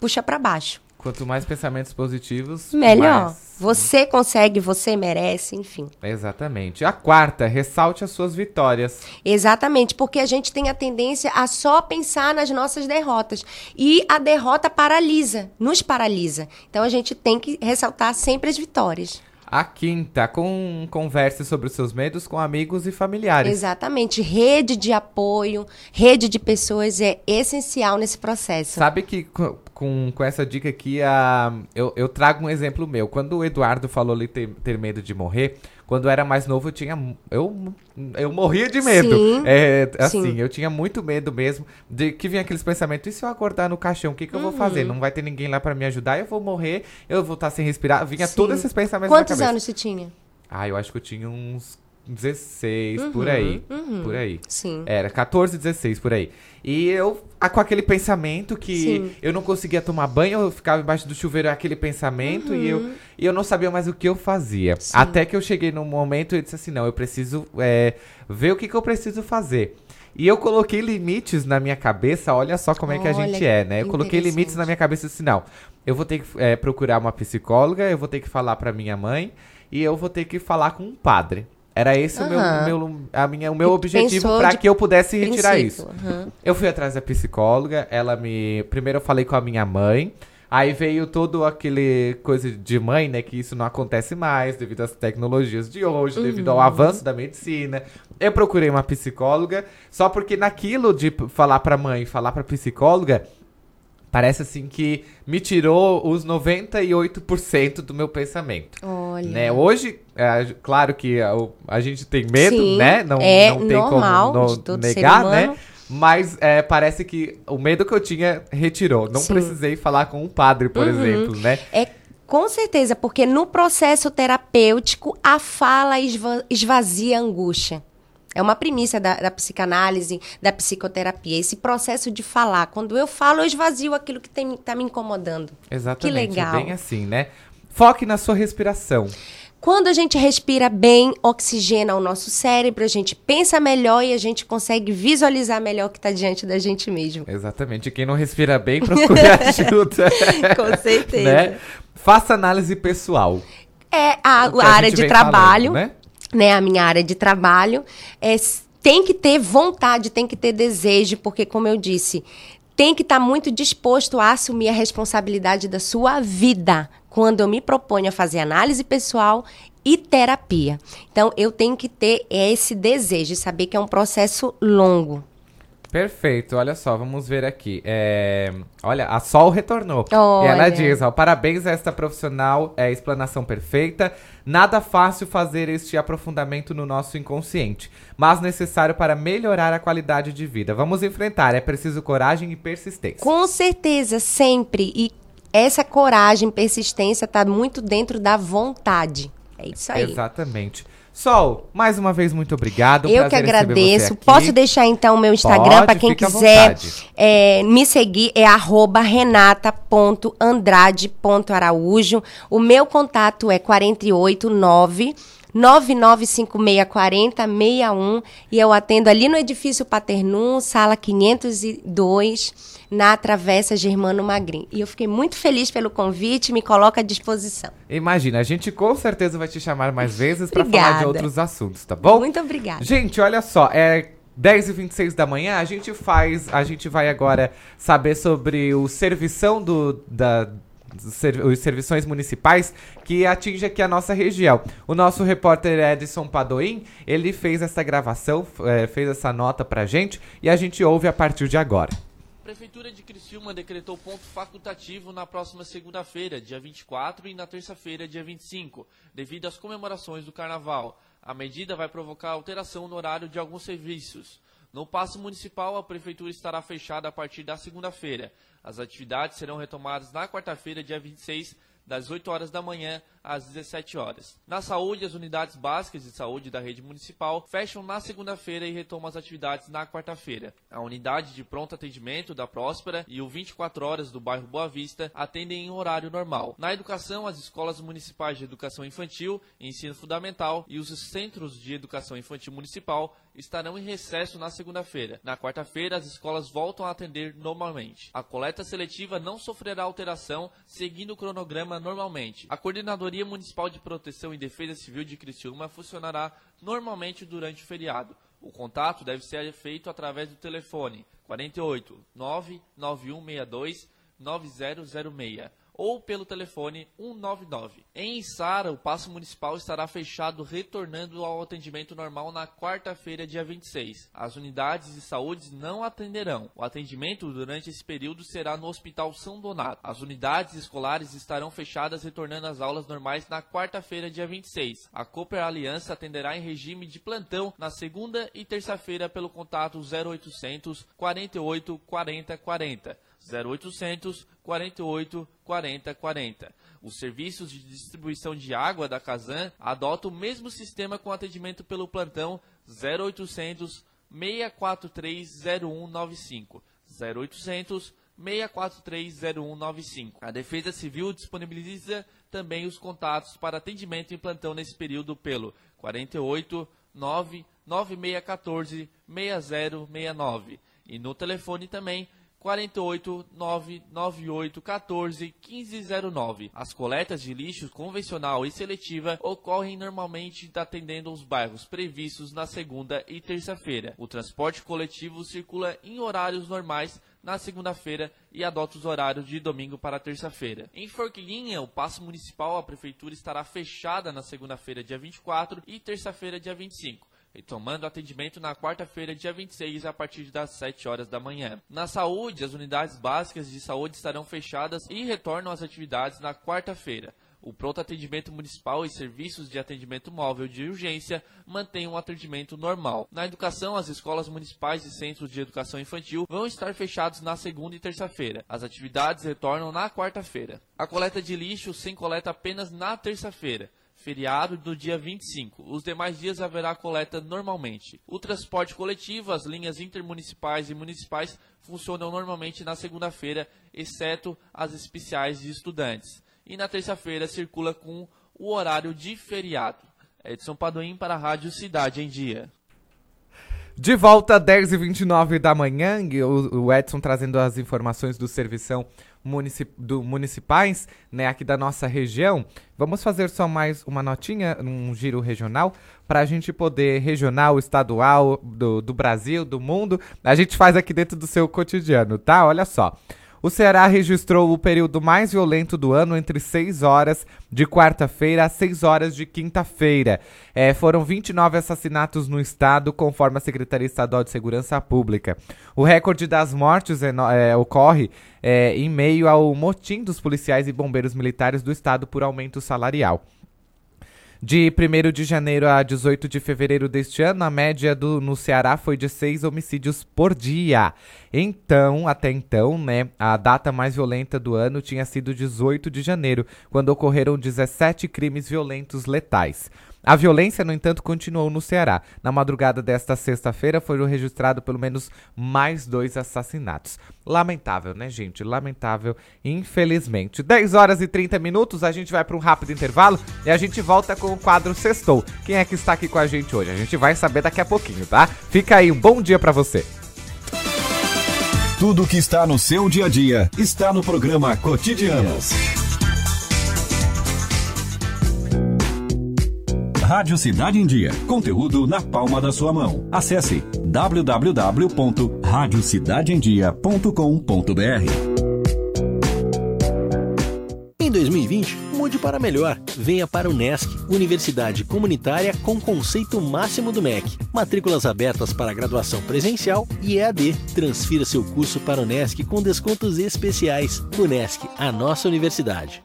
puxa para baixo. Quanto mais pensamentos positivos, Melhor. mais. Você consegue, você merece, enfim. Exatamente. A quarta, ressalte as suas vitórias. Exatamente, porque a gente tem a tendência a só pensar nas nossas derrotas. E a derrota paralisa, nos paralisa. Então a gente tem que ressaltar sempre as vitórias. A quinta, com, converse sobre os seus medos com amigos e familiares. Exatamente. Rede de apoio, rede de pessoas é essencial nesse processo. Sabe que com, com essa dica aqui, a, eu, eu trago um exemplo meu. Quando o Eduardo falou ali ter, ter medo de morrer, quando eu era mais novo, eu tinha. Eu, eu morria de medo. Sim, É, assim, sim. eu tinha muito medo mesmo de que vinha aqueles pensamentos: e se eu acordar no caixão, o que, que eu vou Uhum. fazer? Não vai ter ninguém lá pra me ajudar, eu vou morrer, eu vou estar sem respirar. Vinha Sim. todos esses pensamentos Quantos anos você tinha? Ah, eu acho que eu tinha uns 16, por Uhum, aí. uhum. Por aí. Sim. Era 14, 16, por aí. E eu, com aquele pensamento que Sim. eu não conseguia tomar banho, eu ficava embaixo do chuveiro, aquele pensamento, e, eu, Uhum. e eu não sabia mais o que eu fazia. Sim. Até que eu cheguei num momento e disse assim, não, eu preciso é, ver o que, que eu preciso fazer. E eu coloquei limites na minha cabeça, olha só como é que a Olha, gente é, né? Eu coloquei limites na minha cabeça e disse, não, eu vou ter que é, procurar uma psicóloga, eu vou ter que falar pra minha mãe, e eu vou ter que falar com um padre. Era esse o meu, meu, a minha, o meu E objetivo para que eu pudesse retirar princípio, isso. aham. Eu fui atrás da psicóloga, ela me. Primeiro eu falei com a minha mãe. Aí veio todo aquele coisa de mãe, né? Que isso não acontece mais devido às tecnologias de hoje, devido ao Uhum. avanço da medicina. Eu procurei uma psicóloga, só porque naquilo de falar pra mãe, falar pra psicóloga, parece assim que me tirou os 98% do meu pensamento. Olha. Né? Hoje, é, claro que a, a gente tem medo, Sim, né? Não, é não tem normal como no- negar, né? Mas é, parece que o medo que eu tinha retirou. Não Sim. precisei falar com um padre, por Uhum. exemplo, né? É com certeza, porque no processo terapêutico a fala esva- esvazia a angústia. É uma premissa da, da psicanálise, da psicoterapia. Esse processo de falar. Quando eu falo, eu esvazio aquilo que está me incomodando. Exatamente. Que legal. É bem assim, né? Foque na sua respiração. Quando a gente respira bem, oxigena o nosso cérebro, a gente pensa melhor e a gente consegue visualizar melhor o que está diante da gente mesmo. Exatamente. Quem não respira bem, procure ajuda. Com certeza. Né? Faça análise pessoal. É a, a área de trabalho, falando, né? Né? A minha área de trabalho. É, tem que ter vontade, tem que ter desejo, porque, como eu disse, tem que estar muito disposto a assumir a responsabilidade da sua vida quando eu me proponho a fazer análise pessoal e terapia. Então, eu tenho que ter esse desejo, saber que é um processo longo. Perfeito, olha só, vamos ver aqui. É, Olha, a Sol retornou. E ela diz, ó, parabéns a esta profissional, é explanação perfeita. Nada fácil fazer este aprofundamento no nosso inconsciente, mas necessário para melhorar a qualidade de vida. Vamos enfrentar, é preciso coragem e persistência. Com certeza, sempre. E essa coragem, persistência, está muito dentro da vontade. É isso aí. Exatamente. Sol, mais uma vez, muito obrigado. Eu que agradeço. Posso deixar então o meu Instagram para quem quiser é, me seguir é arroba renata.andrade.araújo. O meu contato é 489 99564061 e eu atendo ali no edifício Paternum, sala 502, na Travessa Germano Magrin. E eu fiquei muito feliz pelo convite, me coloca à disposição. Imagina, a gente com certeza vai te chamar mais vezes para falar de outros assuntos, tá bom? Muito obrigada. Gente, olha só, é 10 e 26 da manhã, a gente faz, a gente vai agora saber sobre o servição do, da, ser- os servições municipais que atinge aqui a nossa região. O nosso repórter Edson Padoim, ele fez essa gravação, eh, fez essa nota pra gente e a gente ouve a partir de agora. A Prefeitura de Criciúma decretou ponto facultativo na próxima segunda-feira, dia 24, e na terça-feira, dia 25, devido às comemorações do Carnaval. A medida vai provocar alteração no horário de alguns serviços. No Paço Municipal, a Prefeitura estará fechada a partir da segunda-feira. As atividades serão retomadas na quarta-feira, dia 26, das 8 horas da manhã às 17 horas. Na saúde, as unidades básicas de saúde da rede municipal fecham na segunda-feira e retomam as atividades na quarta-feira. A unidade de pronto atendimento da Próspera e o 24 horas do bairro Boa Vista atendem em horário normal. Na educação, as escolas municipais de educação infantil, ensino fundamental e os centros de educação infantil municipal estarão em recesso na segunda-feira. Na quarta-feira, as escolas voltam a atender normalmente. A coleta seletiva não sofrerá alteração, seguindo o cronograma normalmente. A Coordenadoria Municipal de Proteção e Defesa Civil de Criciúma funcionará normalmente durante o feriado. O contato deve ser feito através do telefone 48 99162 9006 ou pelo telefone 199. Em Içara, o Paço Municipal estará fechado, retornando ao atendimento normal na quarta-feira, dia 26. As unidades de saúde não atenderão. O atendimento durante esse período será no Hospital São Donato. As unidades escolares estarão fechadas, retornando às aulas normais na quarta-feira, dia 26. A Cooper Aliança atenderá em regime de plantão na segunda e terça-feira pelo contato 0800 48 40 40. 0800 48 40 40. Os serviços de distribuição de água da Casan adotam o mesmo sistema com atendimento pelo plantão 0800 643 0195. 0800 643 0195. A Defesa Civil disponibiliza também os contatos para atendimento em plantão nesse período pelo 48 9 9614 6069 e no telefone também 48 998 14 1509. As coletas de lixo convencional e seletiva ocorrem normalmente atendendo os bairros previstos na segunda e terça-feira. O transporte coletivo circula em horários normais na segunda-feira e adota os horários de domingo para terça-feira. Em Forquilinha, o passo municipal, a prefeitura estará fechada na segunda-feira, dia 24 e terça-feira, dia 25 retomando atendimento na quarta-feira, dia 26, a partir das 7 horas da manhã. Na saúde, as unidades básicas de saúde estarão fechadas e retornam às atividades na quarta-feira. O pronto atendimento municipal e serviços de atendimento móvel de urgência mantêm um atendimento normal. Na educação, as escolas municipais e centros de educação infantil vão estar fechados na segunda e terça-feira. As atividades retornam na quarta-feira. A coleta de lixo sem coleta apenas na terça-feira feriado do dia 25. Os demais dias haverá coleta normalmente. O transporte coletivo, as linhas intermunicipais e municipais funcionam normalmente na segunda-feira, exceto as especiais de estudantes. E na terça-feira circula com o horário de feriado. Edson Padoim para a Rádio Cidade em Dia. De volta, 10h29 da manhã, o Edson trazendo as informações do servição municip, do, municipais, né, aqui da nossa região. Vamos fazer só mais uma notinha, um giro regional, para a gente poder, regional, estadual, do, do Brasil, do mundo, a gente faz aqui dentro do seu cotidiano, tá? Olha só. O Ceará registrou o período mais violento do ano entre 6 horas de quarta-feira às 6 horas de quinta-feira. É, foram 29 assassinatos no estado, conforme a Secretaria Estadual de Segurança Pública. O recorde das mortes é, ocorre é, em meio ao motim dos policiais e bombeiros militares do estado por aumento salarial. De 1 de janeiro a 18 de fevereiro deste ano, a média do, no Ceará foi de seis homicídios por dia. Então, até então, né, a data mais violenta do ano tinha sido 18 de janeiro, quando ocorreram 17 crimes violentos letais. A violência, no entanto, continuou no Ceará. Na madrugada desta sexta-feira foram registrados pelo menos mais dois assassinatos. Lamentável, né, gente? Lamentável, infelizmente. 10 horas e 30 minutos, a gente vai para um rápido intervalo e a gente volta com o quadro Sextou. Quem é que está aqui com a gente hoje? A gente vai saber daqui a pouquinho, tá? Fica aí, um bom dia para você. Tudo que está no seu dia a dia está no programa Cotidianos. Rádio Cidade em Dia. Conteúdo na palma da sua mão. Acesse www.radiocidadeemdia.com.br. Em 2020, mude para melhor. Venha para o NESC, Universidade Comunitária com conceito máximo do MEC. Matrículas abertas para graduação presencial e EAD. Transfira seu curso para o NESC com descontos especiais. O NESC, a nossa universidade.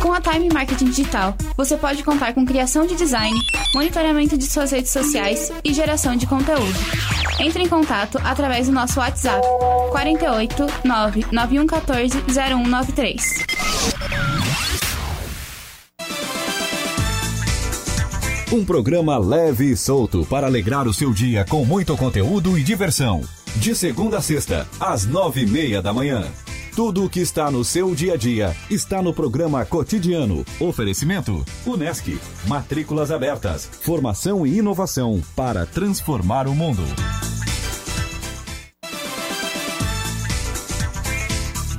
Com a Time Marketing Digital, você pode contar com criação de design, monitoramento de suas redes sociais e geração de conteúdo. Entre em contato através do nosso WhatsApp 48 99114 0193. Um programa leve e solto para alegrar o seu dia com muito conteúdo e diversão. De segunda a sexta, às nove e meia da manhã. Tudo o que está no seu dia a dia está no programa Cotidiano. Oferecimento: Unesc. Matrículas abertas. Formação e inovação para transformar o mundo.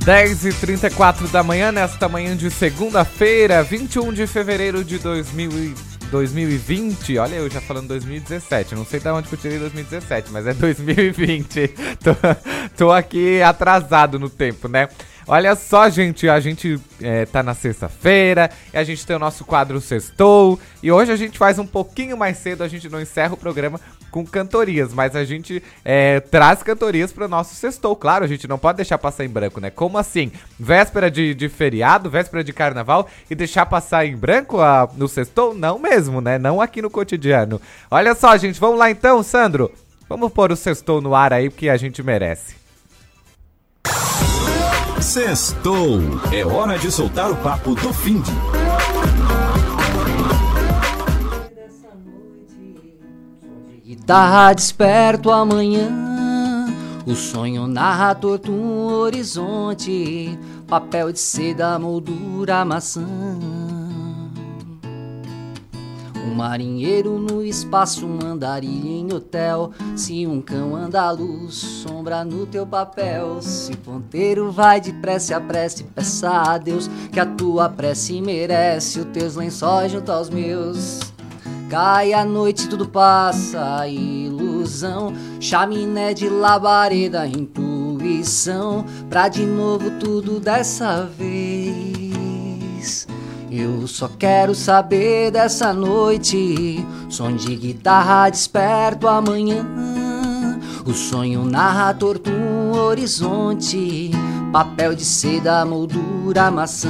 10 e 34 da manhã, nesta manhã de segunda-feira, 21 de fevereiro de 2020. 2020, olha eu já falando 2017, não sei de onde que eu tirei 2017, mas é 2020. tô, tô aqui atrasado no tempo, né? Olha só, gente, a gente é, tá na sexta-feira, e a gente tem o nosso quadro Sextou, e hoje a gente faz um pouquinho mais cedo, a gente não encerra o programa com cantorias, mas a gente é, traz cantorias para o nosso Sextou. Claro, a gente não pode deixar passar em branco, né? Como assim? Véspera de, de feriado, véspera de carnaval, e deixar passar em branco a, no Sextou? Não mesmo, né? Não aqui no cotidiano. Olha só, gente, vamos lá então, Sandro? Vamos pôr o Sextou no ar aí, porque a gente merece. Sextou. É hora de soltar o papo do fim de. Guitarra desperto amanhã. O sonho narra torto um horizonte. Papel de seda, moldura, maçã. Um marinheiro no espaço, um andarilho em hotel. Se um cão anda à luz, sombra no teu papel. Se ponteiro vai de prece a prece, peça a Deus que a tua prece merece. Os teus lençóis junto aos meus. Cai a noite, tudo passa, ilusão. Chaminé de labareda, intuição. Pra de novo tudo dessa vez. Eu só quero saber dessa noite. Som de guitarra desperto amanhã. O sonho narra torto um horizonte. Papel de seda, moldura, maçã.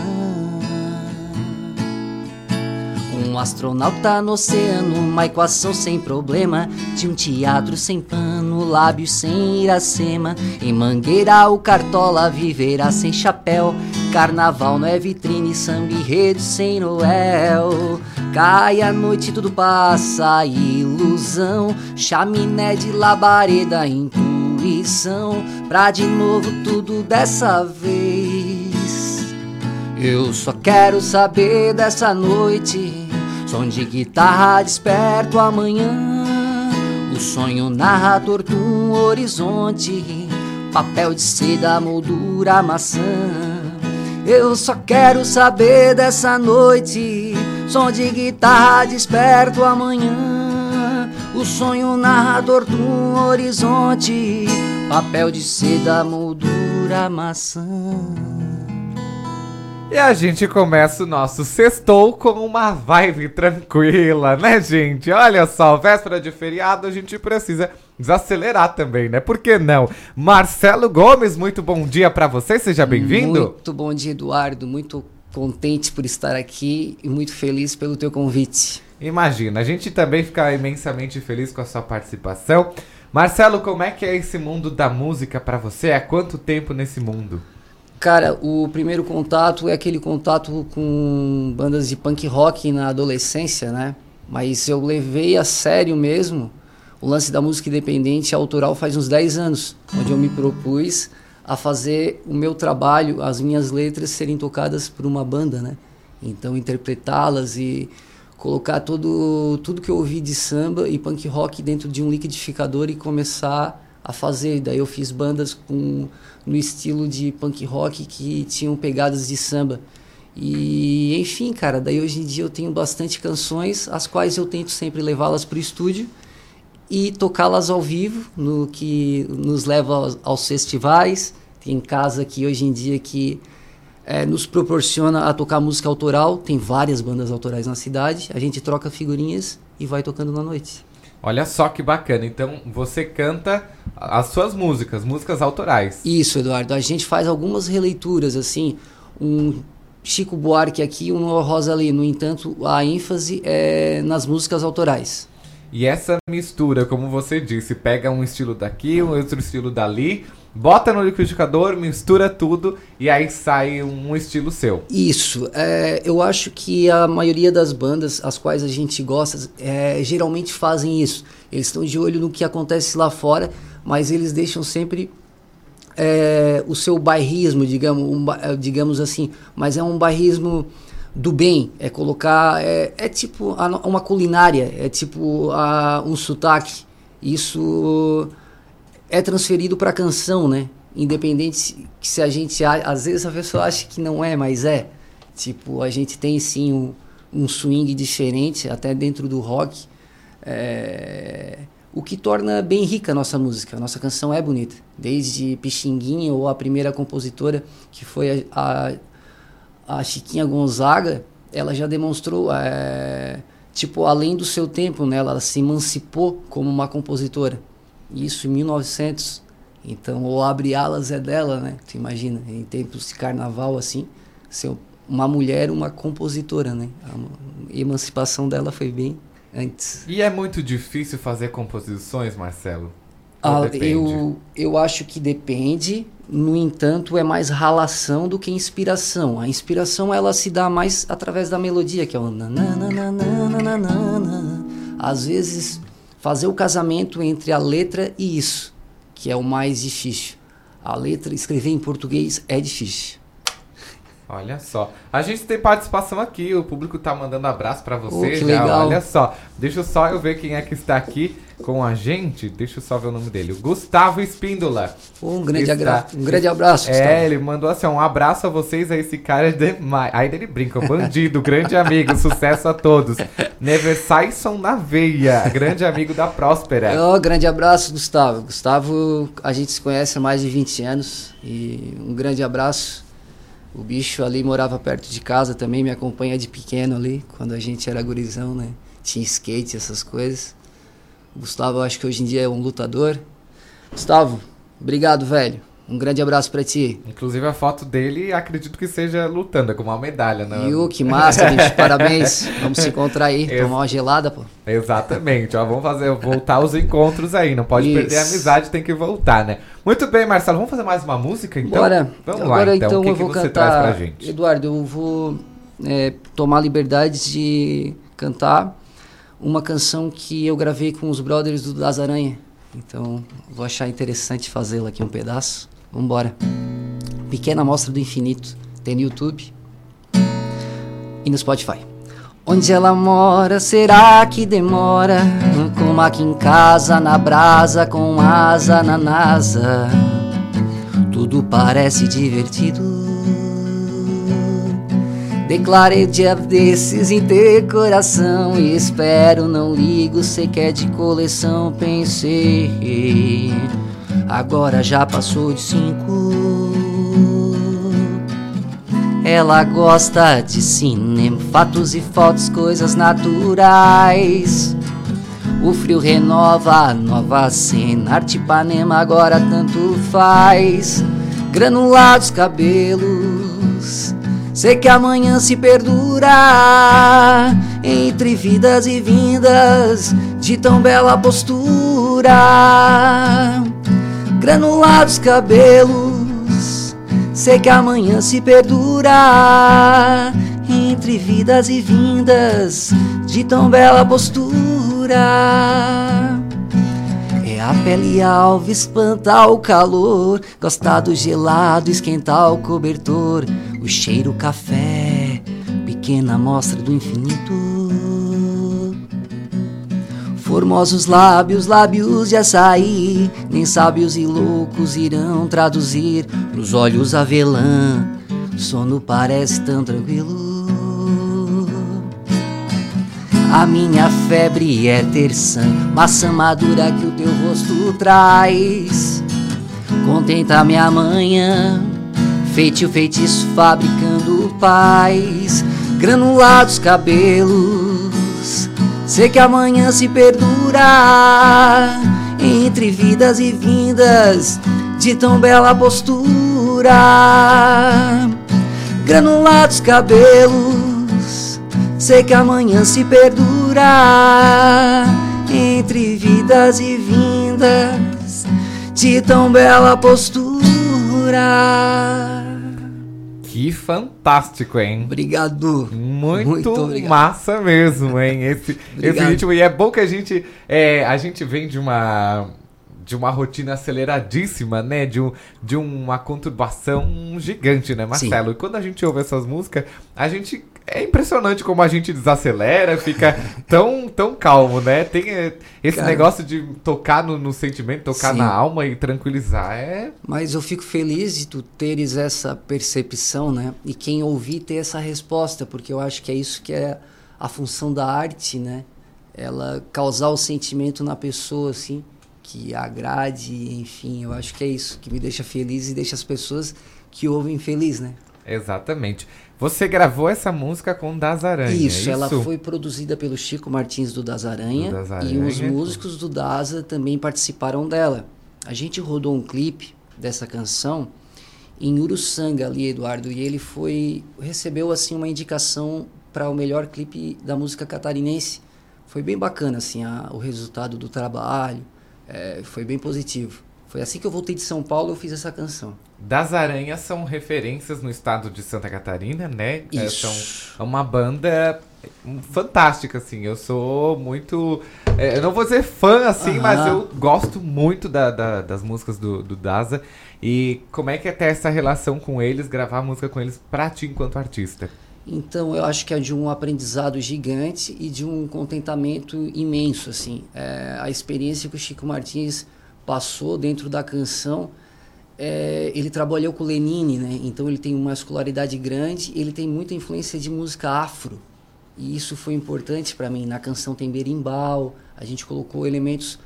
Um astronauta no oceano, uma equação sem problema. De um teatro sem pano, lábios sem iracema. Em mangueira, o cartola viverá sem chapéu. Carnaval não é vitrine, samba enredo sem Noel. Cai a noite, tudo passa, ilusão. Chaminé de labareda, intuição. Pra de novo tudo dessa vez. Eu só quero saber dessa noite. Som de guitarra desperto amanhã. O sonho narra torto um horizonte. Papel de seda, moldura, maçã. Eu só quero saber dessa noite. Som de guitarra desperto amanhã. O sonho narrador de um horizonte. Papel de seda, moldura, maçã. E a gente começa o nosso sextou com uma vibe tranquila, né, gente? Olha só, véspera de feriado, a gente precisa desacelerar também, né? Por que não? Marcelo Gomes, muito bom dia para você, seja bem-vindo. Muito bom dia, Eduardo. Muito contente por estar aqui e muito feliz pelo teu convite. Imagina, a gente também fica imensamente feliz com a sua participação. Marcelo, como é que é esse mundo da música para você? Há quanto tempo nesse mundo? Cara, o primeiro contato é aquele contato com bandas de punk rock na adolescência, né? Mas eu levei a sério mesmo o lance da música independente autoral faz uns 10 anos, onde eu me propus a fazer o meu trabalho, as minhas letras serem tocadas por uma banda, né? Então interpretá-las e colocar todo tudo que eu ouvi de samba e punk rock dentro de um liquidificador e começar a fazer. Daí eu fiz bandas com no estilo de punk rock que tinham pegadas de samba. E enfim, cara, daí hoje em dia eu tenho bastante canções, as quais eu tento sempre levá-las para o estúdio e tocá-las ao vivo, no que nos leva aos, aos festivais. Tem casa que hoje em dia que é, nos proporciona a tocar música autoral. Tem várias bandas autorais na cidade. A gente troca figurinhas e vai tocando na noite. Olha só que bacana. Então você canta as suas músicas, músicas autorais. Isso, Eduardo. A gente faz algumas releituras, assim, um Chico Buarque aqui e um Rosa ali. No entanto, a ênfase é nas músicas autorais. E essa mistura, como você disse, pega um estilo daqui, um outro estilo dali, bota no liquidificador, mistura tudo e aí sai um estilo seu. Isso. É, eu acho que a maioria das bandas as quais a gente gosta é, geralmente fazem isso. Eles estão de olho no que acontece lá fora, mas eles deixam sempre é, o seu bairrismo, digamos, um, digamos assim. Mas é um bairrismo do bem, é colocar. É, é tipo uma culinária, é tipo a, um sotaque. Isso é transferido para a canção, né? Independente que se a gente. Às vezes a pessoa acha que não é, mas é. Tipo, a gente tem sim um, um swing diferente, até dentro do rock. É, o que torna bem rica a nossa música. A nossa canção é bonita. Desde Pixinguinha ou a primeira compositora, que foi a, a, a Chiquinha Gonzaga, ela já demonstrou, é, tipo, além do seu tempo, né? ela se emancipou como uma compositora. Isso em 1900. Então, o Abre Alas é dela, né? Tu imagina, em tempos de carnaval assim, ser uma mulher, uma compositora, né? A emancipação dela foi bem antes. E é muito difícil fazer composições, Marcelo? Ou Ah, eu, eu acho que depende, no entanto, é mais ralação do que inspiração. A inspiração ela se dá mais através da melodia, que é o nananana. Às vezes, fazer o casamento entre a letra e isso, que é o mais difícil. A letra, escrever em português é difícil. Olha só. A gente tem participação aqui, o público tá mandando abraço pra você Oh, já. legal. Olha só. Deixa só eu ver quem é que está aqui com a gente. Deixa eu só ver o nome dele. O Gustavo Espíndola. Um grande, Está- um grande abraço, É, Gustavo. ele mandou assim, um abraço a vocês, a esse cara é demais. Aí ele brinca, bandido, grande amigo, sucesso a todos. Neversaison na veia, grande amigo da Próspera. Oh, grande abraço, Gustavo. Gustavo, a gente se conhece há mais de 20 anos e um grande abraço. O bicho ali morava perto de casa também, me acompanha de pequeno ali, quando a gente era gurizão, né? Tinha skate, essas coisas. O Gustavo, eu acho que hoje em dia é um lutador. Gustavo, obrigado, velho. Um grande abraço pra ti. Inclusive a foto dele, acredito que seja lutando, é com uma medalha, né? Yu, que massa, bicho. Parabéns. Vamos se encontrar aí, Ex- tomar uma gelada, pô. Exatamente, ó, vamos fazer, voltar os encontros aí, não pode perder a Isso. amizade, tem que voltar, né? Muito bem, Marcelo, vamos fazer mais uma música então? Bora. Vamos Agora lá então, então o que, eu que vou você cantar. traz pra gente? Eduardo, eu vou é, tomar liberdade de cantar uma canção que eu gravei com os brothers do Das Aranha. Então, vou achar interessante fazê-la aqui um pedaço. Vambora. Pequena Amostra do Infinito. Tem no YouTube e no Spotify. Onde ela mora, será que demora? Como aqui em casa, na brasa, com asa na NASA. Tudo parece divertido. Declarei dia desses em ter coração e espero, não ligo, sei que é de coleção, pensei. Agora já passou de cinco. Ela gosta de cinema, fatos e fotos, coisas naturais. O frio renova nova cena, arte Ipanema agora tanto faz. Granulados cabelos, sei que amanhã se perdura. Entre vidas e vindas, de tão bela postura. Granulados cabelos, sei que amanhã se perdura. Entre vidas e vindas, de tão bela postura. É a pele alva, espantar o calor, gostar do gelado, esquentar o cobertor, o cheiro café, pequena amostra do infinito. Formosos lábios, lábios de açaí, nem sábios e loucos irão traduzir nos olhos avelã. Sono parece tão tranquilo. A minha febre é terçã, maçã madura que o teu rosto traz. Contenta minha manhã, feitio feitiço fabricando paz. Granulados cabelos, sei que amanhã se perdura. Entre vidas e vindas, de tão bela postura. Granulados cabelos, sei que amanhã se perdura. Entre vidas e vindas, de tão bela postura. Que fantástico, hein? Obrigado. Muito, Muito obrigado. massa mesmo, hein? Esse, esse ritmo. E é bom que a gente. é, a gente vem de uma. De uma rotina aceleradíssima, né? De, um, de uma conturbação gigante, né, Marcelo? E quando a gente ouve essas músicas, a gente. É impressionante como a gente desacelera, fica tão, tão calmo, né? Tem é, esse Cara. negócio de tocar no, no sentimento, tocar Sim. na alma e tranquilizar. É. Mas eu fico feliz de tu teres essa percepção, né? E quem ouvir ter essa resposta, porque eu acho que é isso que é a função da arte, né? Ela causar o sentimento na pessoa, assim, que agrade, enfim, eu acho que é isso que me deixa feliz e deixa as pessoas que ouvem feliz, né? Exatamente. Você gravou essa música com Das Aranha, Isso, é ela isso? foi produzida pelo Chico Martins do Das Aranha, Do Das e Aranha. os músicos do Daza também participaram dela. A gente rodou um clipe dessa canção em Uruçanga ali, Eduardo, e ele foi recebeu assim uma indicação para o melhor clipe da música catarinense. Foi bem bacana assim a- o resultado do trabalho, é, foi bem positivo. Foi assim que eu voltei de São Paulo, eu fiz essa canção. Das Aranhas são referências no estado de Santa Catarina, né? É, Isso. são uma banda hum, fantástica, assim. Eu sou muito. é, eu não vou dizer fã, assim, Aham. mas eu gosto muito da- da- das músicas do, do Daza. E como é que é ter essa relação com eles, gravar música com eles pra ti enquanto artista? Então, eu acho que é de um aprendizado gigante e de um contentamento imenso, assim. É, a experiência que o Chico Martins passou dentro da canção, é, ele trabalhou com Lenine, né? Então ele tem uma escolaridade grande, ele tem muita influência de música afro. E isso foi importante para mim. Na canção tem berimbau, a gente colocou elementos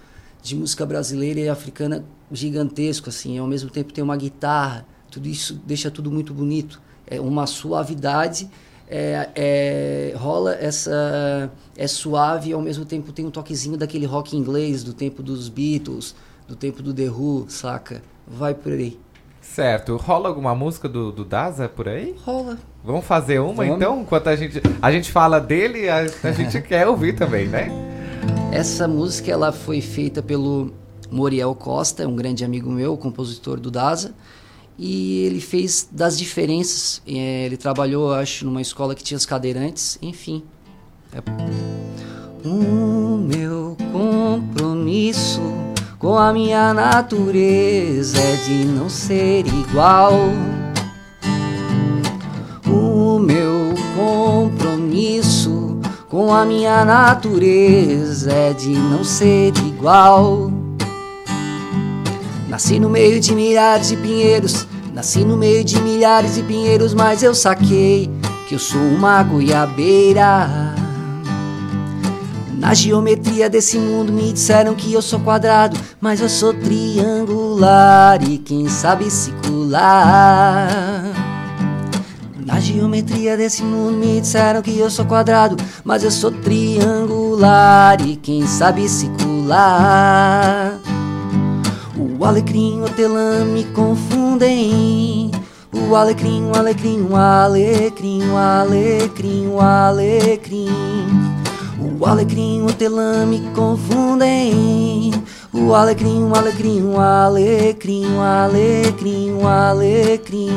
de música brasileira e africana gigantesco, assim. Ao mesmo tempo tem uma guitarra, tudo isso deixa tudo muito bonito. É uma suavidade, é, é, rola essa... é suave e ao mesmo tempo tem um toquezinho daquele rock inglês do tempo dos Beatles, do tempo do The Who, saca? Vai por aí. Certo. Rola alguma música do, do Daza por aí? Rola. Vamos fazer uma Vamos. então? Enquanto a gente, a gente fala dele, a, a gente quer ouvir também, né? Essa música ela foi feita pelo Moriel Costa, é um grande amigo meu, compositor do Daza, e ele fez das diferenças. É, ele trabalhou, acho, numa escola que tinha os cadeirantes, enfim. É... O meu compromisso com a minha natureza é de não ser igual. O meu compromisso com a minha natureza é de não ser igual. Nasci no meio de milhares de pinheiros, nasci no meio de milhares de pinheiros, mas eu saquei que eu sou uma goiabeira. Na geometria desse mundo me disseram que eu sou quadrado, mas eu sou triangular e quem sabe circular. Na geometria desse mundo me disseram que eu sou quadrado, mas eu sou triangular e quem sabe circular. O alecrim o hortelã me confundem. O alecrim, o alecrim, o alecrim, o alecrim, o alecrim. O alecrim o hortelã me confundem. O alecrim, o alecrim, o alecrim, o alecrim, o alecrim.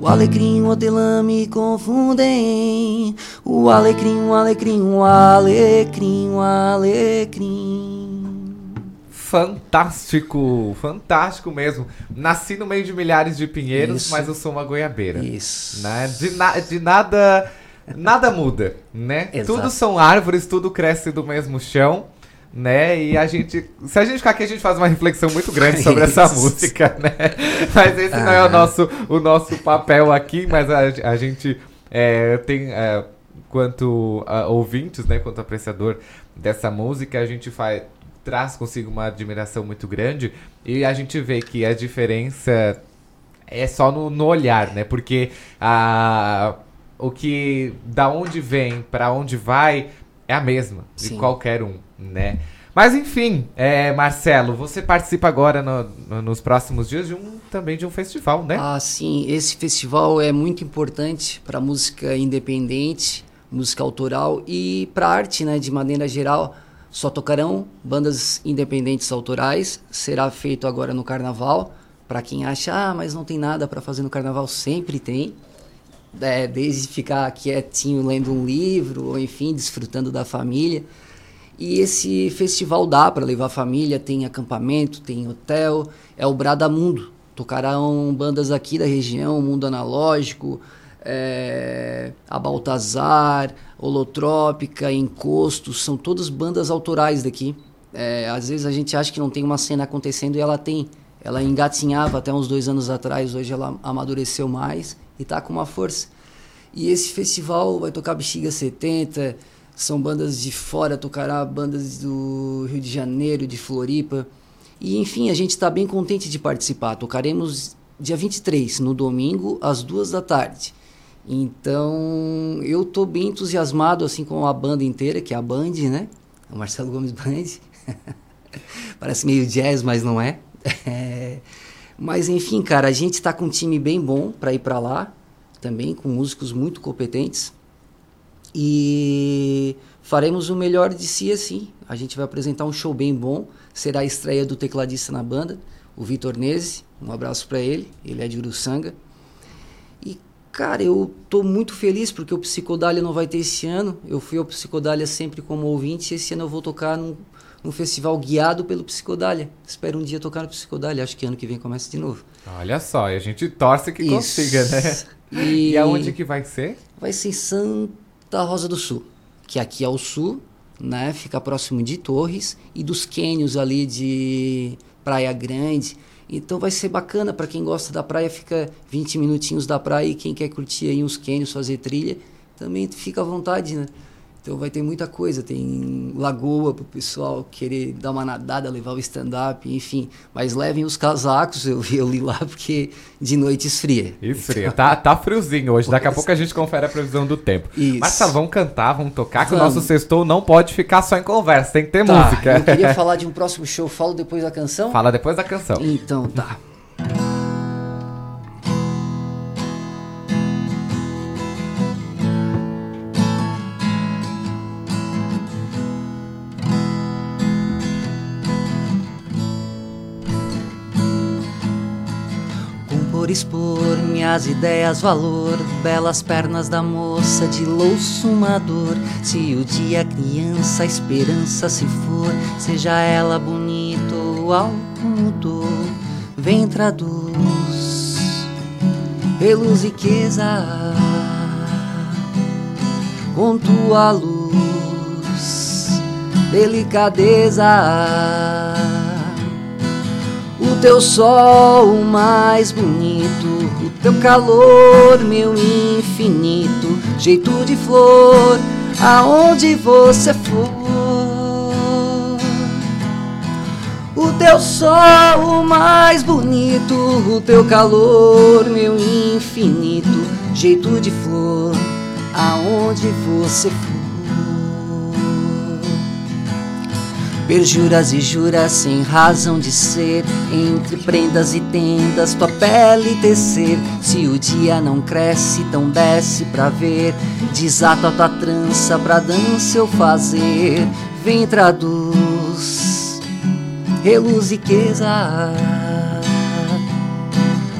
O alecrim o hortelã me confundem. O alecrim, o alecrim, o alecrim, o alecrim. Fantástico, fantástico mesmo. Nasci no meio de milhares de pinheiros, Isso. mas eu sou uma goiabeira. Isso. Né? De, na- de nada, nada muda, né? Exato. Tudo são árvores, tudo cresce do mesmo chão, né? E a gente, se a gente ficar aqui, a gente faz uma reflexão muito grande sobre essa música, né? Mas esse não é o Ah. nosso, o nosso papel aqui, mas a, a gente é, tem, é, quanto a ouvintes, né? Quanto apreciador dessa música, a gente faz traz consigo uma admiração muito grande e a gente vê que a diferença é só no, no olhar, né? Porque a, o que da onde vem para onde vai é a mesma de Sim. qualquer um, né? Mas enfim, é, Marcelo, você participa agora no- no- nos próximos dias de um também de um festival, né? Ah, sim, esse festival é muito importante para música independente, música autoral e para arte, né, de maneira geral. Só tocarão bandas independentes autorais. Será feito agora no Carnaval. Para quem acha, ah, mas não tem nada para fazer no Carnaval, sempre tem. É, desde ficar quietinho lendo um livro, ou enfim, desfrutando da família. E esse festival dá para levar a família, tem acampamento, tem hotel, é o Bradamundo. Tocarão bandas aqui da região, Mundo Analógico, é, a Baltazar, Holotrópica, Encosto, são todas bandas autorais daqui. É, às vezes a gente acha que não tem uma cena acontecendo e ela tem. Ela engatinhava até uns dois anos atrás, hoje ela amadureceu mais e está com uma força. E esse festival vai tocar Bexiga 70, são bandas de fora, tocará bandas do Rio de Janeiro, de Floripa. E enfim, a gente está bem contente de participar. Tocaremos dia 23, no domingo, às duas da tarde. Então, eu estou bem entusiasmado assim com a banda inteira, que é a Band, né? O Marcelo Gomes Band. Parece meio jazz, mas não é. Mas enfim, cara, a gente está com um time bem bom para ir para lá, também com músicos muito competentes. E faremos o melhor de si assim. A gente vai apresentar um show bem bom. Será a estreia do tecladista na banda, o Vitor Nese. Um abraço para ele. Ele é de Uruçanga. E cara, eu tô muito feliz porque o Psicodália não vai ter esse ano. Eu fui ao Psicodália sempre como ouvinte. Esse ano eu vou tocar num, num festival guiado pelo Psicodália. Espero um dia tocar no Psicodália. Acho que ano que vem começa de novo. Olha só, e a gente torce que Isso. consiga, né? E... e aonde que vai ser? Vai ser em Santa Rosa do Sul, que aqui é o sul, né? Fica próximo de Torres e dos cânions ali de Praia Grande. Então vai ser bacana para quem gosta da praia, fica 20 minutinhos da praia e quem quer curtir aí uns cânions, fazer trilha, também fica à vontade, né? Então vai ter muita coisa, tem lagoa pro pessoal querer dar uma nadada, levar o stand-up, enfim. Mas levem os casacos, eu, eu li lá, porque de noite esfria. Esfria, então... tá, tá friozinho hoje, daqui a pouco a gente confere a previsão do tempo. Isso. Marcelo, vamos cantar, vamos tocar, que vamos. o nosso sextou não pode ficar só em conversa, tem que ter tá, música. Eu queria falar de um próximo show, falo depois da canção? Fala depois da canção. Então tá. Minhas ideias, valor, belas pernas da moça de louço uma dor. Se o dia criança, a esperança se for, seja ela bonita ou algo mudou, vem traduz, reluz riqueza com tua luz, delicadeza o teu sol mais bonito, o teu calor, meu infinito, jeito de flor, aonde você for. O teu sol mais bonito, o teu calor, meu infinito, jeito de flor, aonde você for. Perjuras e juras sem razão de ser, entre prendas e tendas tua pele tecer. Se o dia não cresce, então desce pra ver. Desato a tua trança pra dança eu fazer. Vem traduz, reluz riqueza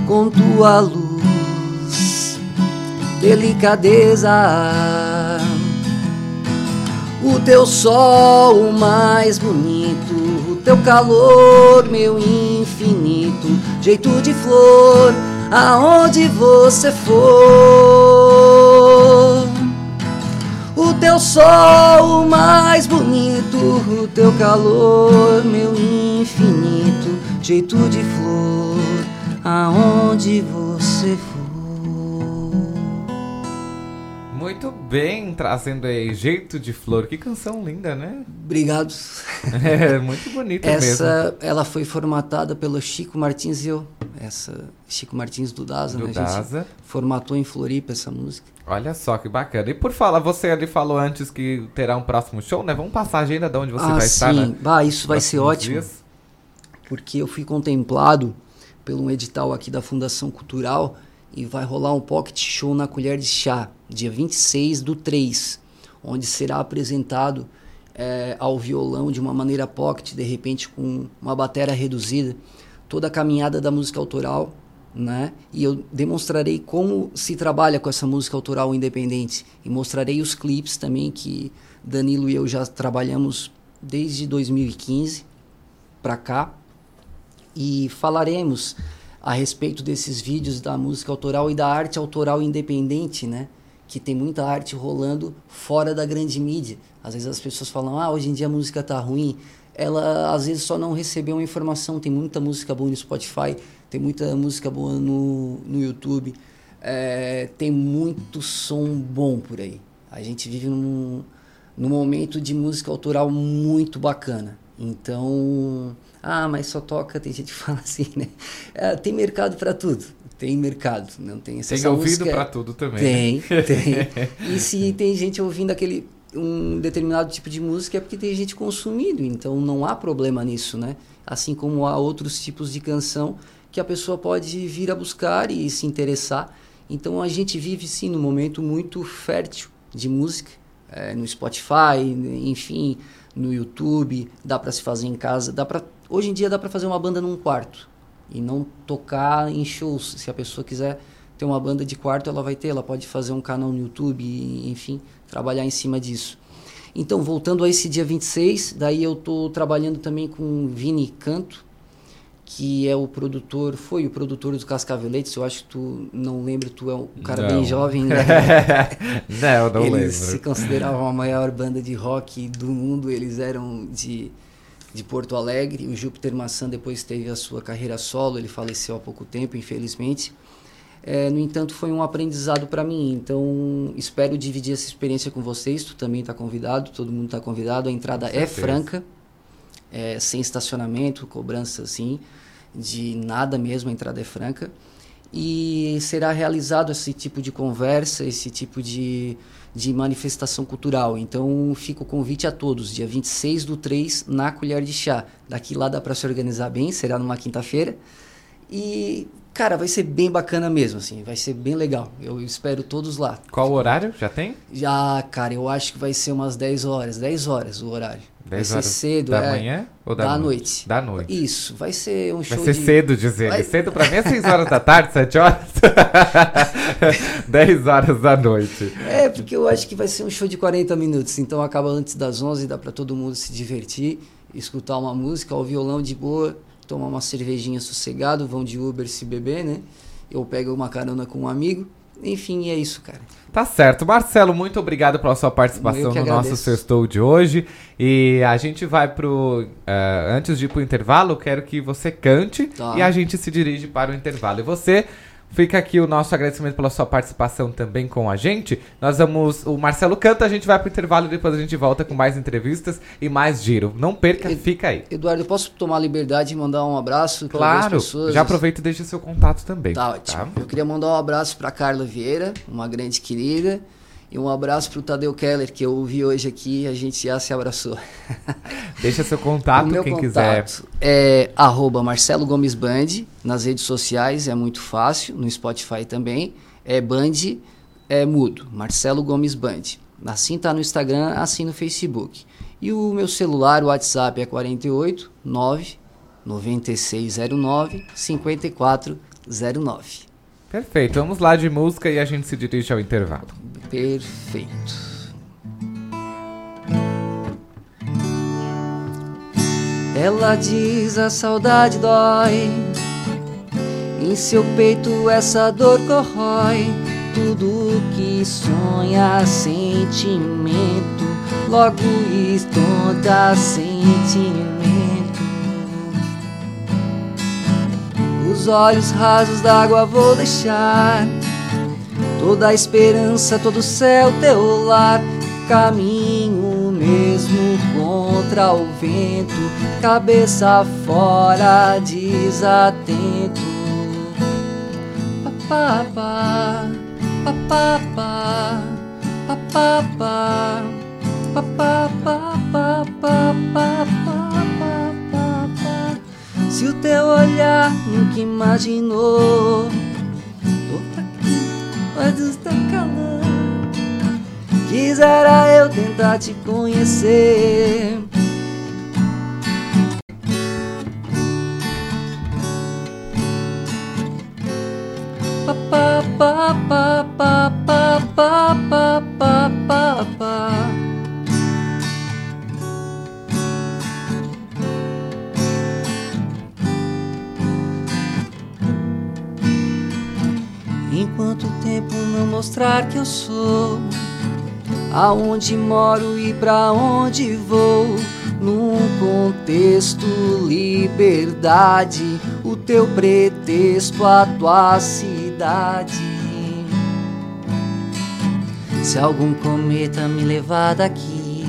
com tua luz, delicadeza o teu sol mais bonito, o teu calor, meu infinito, jeito de flor, aonde você for. O teu sol mais bonito, o teu calor, meu infinito, jeito de flor, aonde você for. Bem, trazendo aí Jeito de Flor. Que canção linda, né? Obrigado. É, muito bonita Essa, mesmo. ela foi formatada pelo Chico Martins e eu. Essa, Chico Martins do Daza, do né? Daza. formatou em Floripa essa música. Olha só que bacana. E por falar, você ali falou antes que terá um próximo show, né? Vamos passar a agenda de onde você ah, vai sim. estar, né? Bah, isso vai ser ótimo. Dias. Porque eu fui contemplado pelo um edital aqui da Fundação Cultural e vai rolar um pocket show na Colher de Chá, dia 26 do 3, onde será apresentado é, ao violão de uma maneira pocket, de repente com uma bateria reduzida, toda a caminhada da música autoral, né? E eu demonstrarei como se trabalha com essa música autoral independente e mostrarei os clipes também que Danilo e eu já trabalhamos desde 2015 para cá e falaremos a respeito desses vídeos da música autoral e da arte autoral independente, né? Que tem muita arte rolando fora da grande mídia. Às vezes as pessoas falam, ah, hoje em dia a música tá ruim. Ela às vezes só não recebeu a informação. Tem muita música boa no Spotify, tem muita música boa no, no YouTube. é, tem muito som bom por aí. A gente vive num, num momento de música autoral muito bacana. Então, ah, mas só toca, tem gente que fala assim, né? É, tem mercado para tudo. Tem mercado, não tem essa Tem ouvido para tudo também. Tem, né? tem. E se tem gente ouvindo aquele um determinado tipo de música é porque tem gente consumindo, então não há problema nisso, né? Assim como há outros tipos de canção que a pessoa pode vir a buscar e se interessar. Então a gente vive sim num momento muito fértil de música, é, no Spotify, enfim, no YouTube, dá para se fazer em casa, dá para hoje em dia dá para fazer uma banda num quarto e não tocar em shows. Se a pessoa quiser ter uma banda de quarto, ela vai ter, ela pode fazer um canal no YouTube, enfim, trabalhar em cima disso. Então, voltando a esse dia 26, daí eu estou trabalhando também com Vini Canto, que é o produtor, foi o produtor do Cascaveletes, eu acho que tu não lembra, tu é um cara Não. bem jovem, né? Não, não eles lembro. se consideravam a maior banda de rock do mundo, eles eram de, de Porto Alegre, o Júpiter Maçã depois teve a sua carreira solo, ele faleceu há pouco tempo, infelizmente. É, no entanto, foi um aprendizado para mim. Então, espero dividir essa experiência com vocês. Tu também está convidado, todo mundo está convidado. A entrada é franca, é, sem estacionamento, cobrança assim, de nada mesmo. A entrada é franca. E será realizado esse tipo de conversa, esse tipo de, de manifestação cultural. Então, fica o convite a todos, dia 26 do 3, na Colher de Chá. Daqui lá dá para se organizar bem, será numa quinta-feira. E, cara, vai ser bem bacana mesmo, assim, vai ser bem legal. Eu espero todos lá. Qual o horário? Já tem? Já, cara, eu acho que vai ser umas 10 horas, 10 horas o horário. 10 vai ser cedo, da é. manhã ou da da noite? noite? Da noite. Isso, vai ser um Vai show ser de... cedo, diz ele. Vai- Cedo pra mim é 6 horas da tarde, 7 horas. 10 horas da noite. É, porque eu acho que vai ser um show de 40 minutos, então acaba antes das 11, dá pra todo mundo se divertir, escutar uma música ao violão de boa, tomar uma cervejinha sossegado, vão de Uber se beber, né? Eu pego uma carona com um amigo. Enfim, é isso, cara. Tá certo. Marcelo, muito obrigado pela sua participação no nosso sextou de hoje. E a gente vai pro. eh, antes de ir pro intervalo, eu quero que você cante Tá. e a gente se dirige para o intervalo. E você. Fica aqui o nosso agradecimento pela sua participação também com a gente. Nós vamos. O Marcelo canta, a gente vai pro intervalo e depois a gente volta com mais entrevistas e mais giro. Não perca, fica aí. Eduardo, eu posso tomar a liberdade e mandar um abraço para Claro, já aproveita e deixa seu contato também. Tá ótimo. Eu queria mandar um abraço para Carla Vieira, uma grande querida, e um abraço para o Tadeu Keller, que eu ouvi hoje aqui a gente já se abraçou. Deixa seu contato, o meu quem contato quiser. é arroba Marcelo Gomes Band, nas redes sociais é muito fácil, no Spotify também, é Band, é mudo, Marcelo Gomes Band. Assim tá no Instagram, assim no Facebook. E o meu celular, o WhatsApp é 48 9 9609 5409. Perfeito, vamos lá de música e a gente se dirige ao intervalo. Perfeito. Ela diz a saudade dói, em seu peito essa dor corrói. Tudo que sonha sentimento, logo estonta sentimento. Os olhos rasos d'água vou deixar, toda a esperança, todo o céu teu lar. Caminho mesmo contra o vento, cabeça fora, desatento. Papapá, papapá, papapá, papapá, papapá, papapá. Se o teu olhar nunca imaginou, tô aqui, mas está calor. Quisera eu tentar te conhecer. Pa, pa, pa, pa, pa, pa, pa, pa, Enquanto o tempo não mostrar que eu sou aonde moro e pra onde vou. Num contexto liberdade, o teu pretexto, a tua cidade. Se algum cometa me levar daqui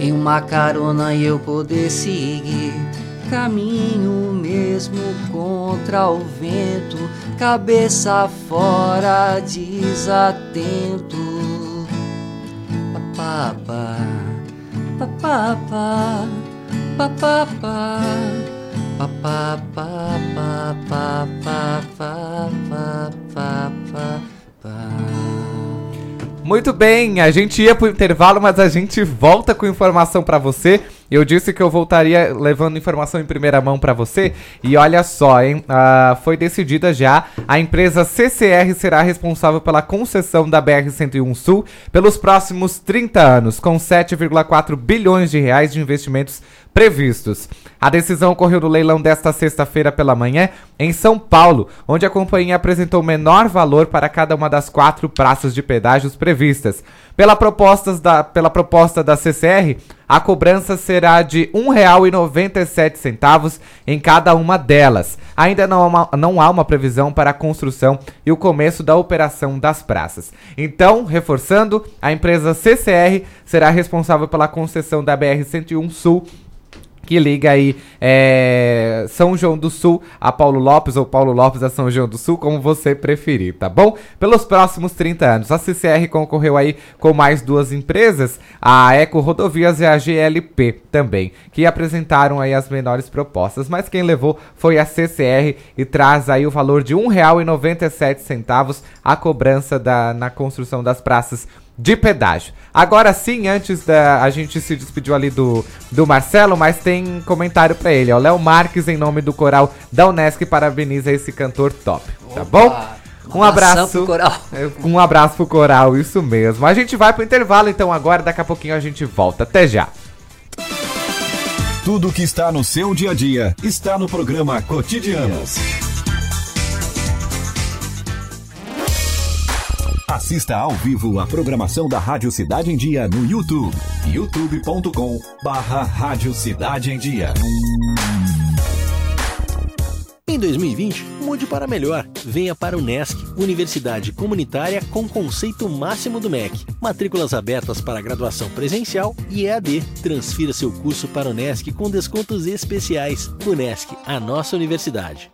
em uma carona eu poder seguir caminho mesmo contra o vento, cabeça fora, desatento. Papapá, papapá, papapá, papapá, papapá, papapá. Muito bem, a gente ia pro intervalo, mas a gente volta com informação para você. Eu disse que eu voltaria levando informação em primeira mão para você. E olha só, hein? Uh, foi decidida já. A empresa CCR será responsável pela concessão da BR-101 Sul pelos próximos 30 anos, com 7,4 bilhões de reais de investimentos previstos. A decisão ocorreu no leilão desta sexta-feira pela manhã em São Paulo, onde a companhia apresentou menor valor para cada uma das quatro praças de pedágios previstas. Pela, propostas da, pela proposta da CCR, a cobrança será de R$ 1,97 em cada uma delas. Ainda não há, uma, não há uma previsão para a construção e o começo da operação das praças. Então, reforçando, a empresa CCR será responsável pela concessão da BR-101 Sul que liga aí é, São João do Sul a Paulo Lopes ou Paulo Lopes a São João do Sul, como você preferir, tá bom? Pelos próximos 30 anos. A CCR concorreu aí com mais duas empresas, a Eco Rodovias e a GLP também, que apresentaram aí as menores propostas, mas quem levou foi a CCR e traz aí o valor de R$ 1,97 a cobrança da, na construção das praças de pedágio. Agora sim, antes da. A gente se despediu ali do, do Marcelo, mas tem comentário para ele. O Léo Marques, em nome do coral da Unesc, parabeniza esse cantor top. Tá Opa, bom? Um abraço. Pro coral. É, Um abraço pro coral, isso mesmo. A gente vai pro intervalo então agora, daqui a pouquinho a gente volta. Até já. Tudo que está no seu dia a dia está no programa Cotidianos. Assista ao vivo a programação da Rádio Cidade em Dia no YouTube. youtube.com barra Rádio Cidade em Dia. Em 2020, mude para melhor. Venha para o NESC, Universidade Comunitária com conceito máximo do MEC. Matrículas abertas para graduação presencial e EAD. Transfira seu curso para o NESC com descontos especiais. UNESC, a nossa universidade.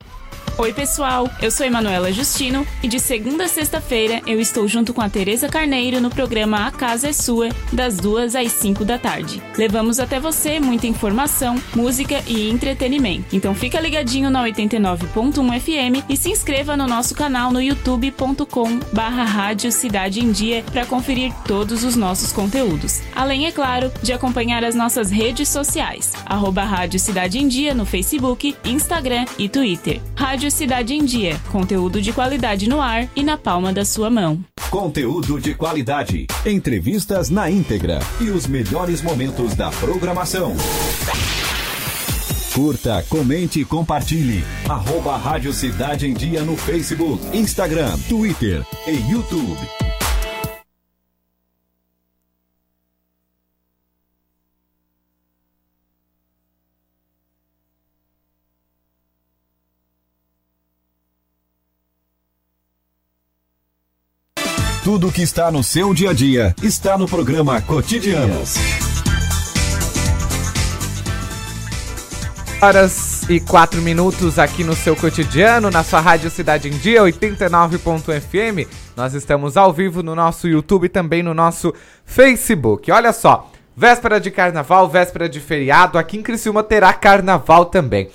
Oi, pessoal. Eu sou Emanuela Justino e de segunda a sexta-feira eu estou junto com a Tereza Carneiro no programa A Casa é Sua, das duas às cinco da tarde. Levamos até você muita informação, música e entretenimento. Então fica ligadinho na 89.1 FM e se inscreva no nosso canal no youtube.com Rádio Cidade em Dia para conferir todos os nossos conteúdos. Além, é claro, de acompanhar as nossas redes sociais, arroba Rádio Cidade em Dia no Facebook, Instagram e Twitter. Rádio Cidade em Dia, conteúdo de qualidade no ar e na palma da sua mão. Conteúdo de qualidade, entrevistas na íntegra e os melhores momentos da programação. Curta, comente e compartilhe. Arroba Rádio Cidade em Dia no Facebook, Instagram, Twitter e YouTube. Tudo que está no seu dia a dia está no programa Cotidianos. horas e 4 minutos aqui no seu cotidiano, na sua rádio Cidade em Dia 89.fm. Nós estamos ao vivo no nosso YouTube e também no nosso Facebook. Olha só, véspera de carnaval, véspera de feriado, aqui em Criciúma terá carnaval também.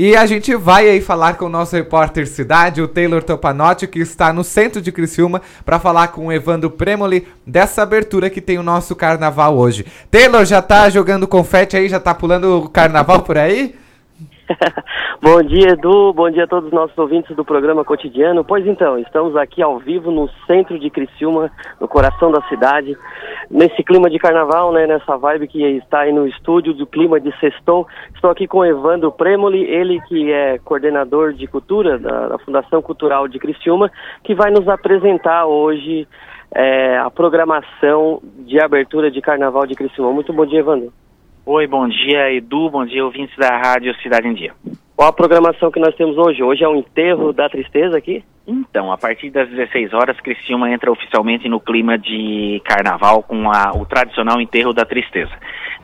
E a gente vai aí falar com o nosso repórter cidade, o Taylor Topanotti, que está no centro de Criciúma, para falar com o Evandro Premoli dessa abertura que tem o nosso carnaval hoje. Taylor, já tá jogando confete aí, já tá pulando o carnaval por aí? bom dia, Edu. Bom dia a todos os nossos ouvintes do programa cotidiano. Pois então, estamos aqui ao vivo no centro de Criciúma, no coração da cidade, nesse clima de carnaval, né? Nessa vibe que está aí no estúdio do clima de sextou. Estou aqui com o Evandro Premoli, ele que é coordenador de cultura da, da Fundação Cultural de Criciúma, que vai nos apresentar hoje é, a programação de abertura de carnaval de Criciúma. Muito bom dia, Evandro. Oi, bom dia, Edu, bom dia, ouvintes da Rádio Cidade em Dia. Qual a programação que nós temos hoje? Hoje é o enterro da tristeza aqui? Então, a partir das 16 horas, Criciúma entra oficialmente no clima de carnaval com a, o tradicional enterro da tristeza.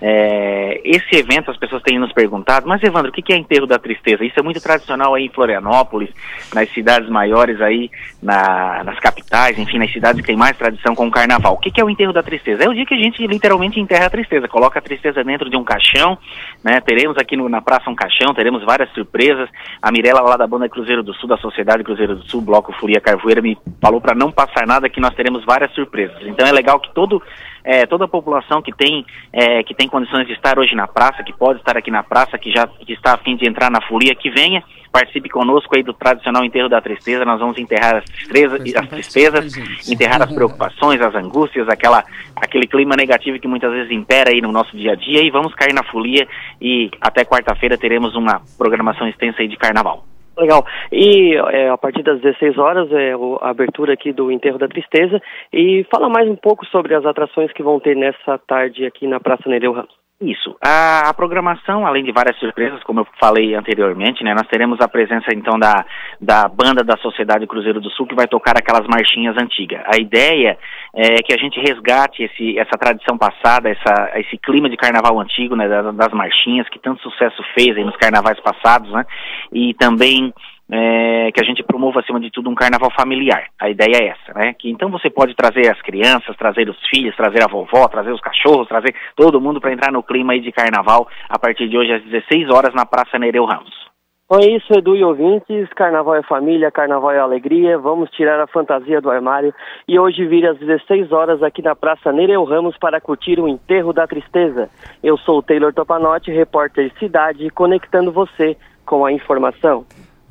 É, esse evento, as pessoas têm nos perguntado, mas Evandro, o que é enterro da tristeza? Isso é muito tradicional aí em Florianópolis, nas cidades maiores aí, na, nas capitais, enfim, nas cidades que têm mais tradição com o carnaval. O que é o enterro da tristeza? É o dia que a gente literalmente enterra a tristeza, coloca a tristeza dentro de um caixão, né? Teremos aqui no, na praça um caixão, teremos várias surpresas. A Mirella lá da banda Cruzeiro do Sul, da Sociedade Cruzeiro do Sul, Bloco Furia Carvoeira, me falou para não passar nada que nós teremos várias surpresas. Então é legal que todo é, toda a população que tem, é, que tem condições de estar hoje na praça, que pode estar aqui na praça, que já que está a fim de entrar na folia, que venha, participe conosco aí do tradicional enterro da tristeza. Nós vamos enterrar as, tristeza, as tristezas, enterrar as preocupações, as angústias, aquela, aquele clima negativo que muitas vezes impera aí no nosso dia a dia e vamos cair na folia e até quarta-feira teremos uma programação extensa aí de carnaval. Legal. E é, a partir das 16 horas é a abertura aqui do Enterro da Tristeza. E fala mais um pouco sobre as atrações que vão ter nessa tarde aqui na Praça Nereu Ramos. Isso. A, a, programação, além de várias surpresas, como eu falei anteriormente, né, nós teremos a presença então da, da banda da Sociedade Cruzeiro do Sul que vai tocar aquelas marchinhas antigas. A ideia é que a gente resgate esse, essa tradição passada, essa, esse clima de carnaval antigo, né, das, das marchinhas que tanto sucesso fez nos carnavais passados, né, e também é, que a gente promova, acima de tudo, um carnaval familiar. A ideia é essa, né? Que então você pode trazer as crianças, trazer os filhos, trazer a vovó, trazer os cachorros, trazer todo mundo para entrar no clima aí de carnaval a partir de hoje às 16 horas na Praça Nereu Ramos. Com é isso, Edu e ouvintes, carnaval é família, carnaval é alegria, vamos tirar a fantasia do armário e hoje vir às 16 horas aqui na Praça Nereu Ramos para curtir o enterro da tristeza. Eu sou o Taylor Topanotti, repórter Cidade, conectando você com a informação.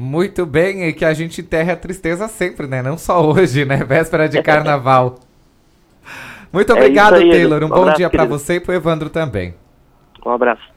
Muito bem, e que a gente enterre a tristeza sempre, né? Não só hoje, né? Véspera de carnaval. Muito é obrigado, é aí, Taylor. Um, um bom abraço, dia para você e pro Evandro também. Um abraço.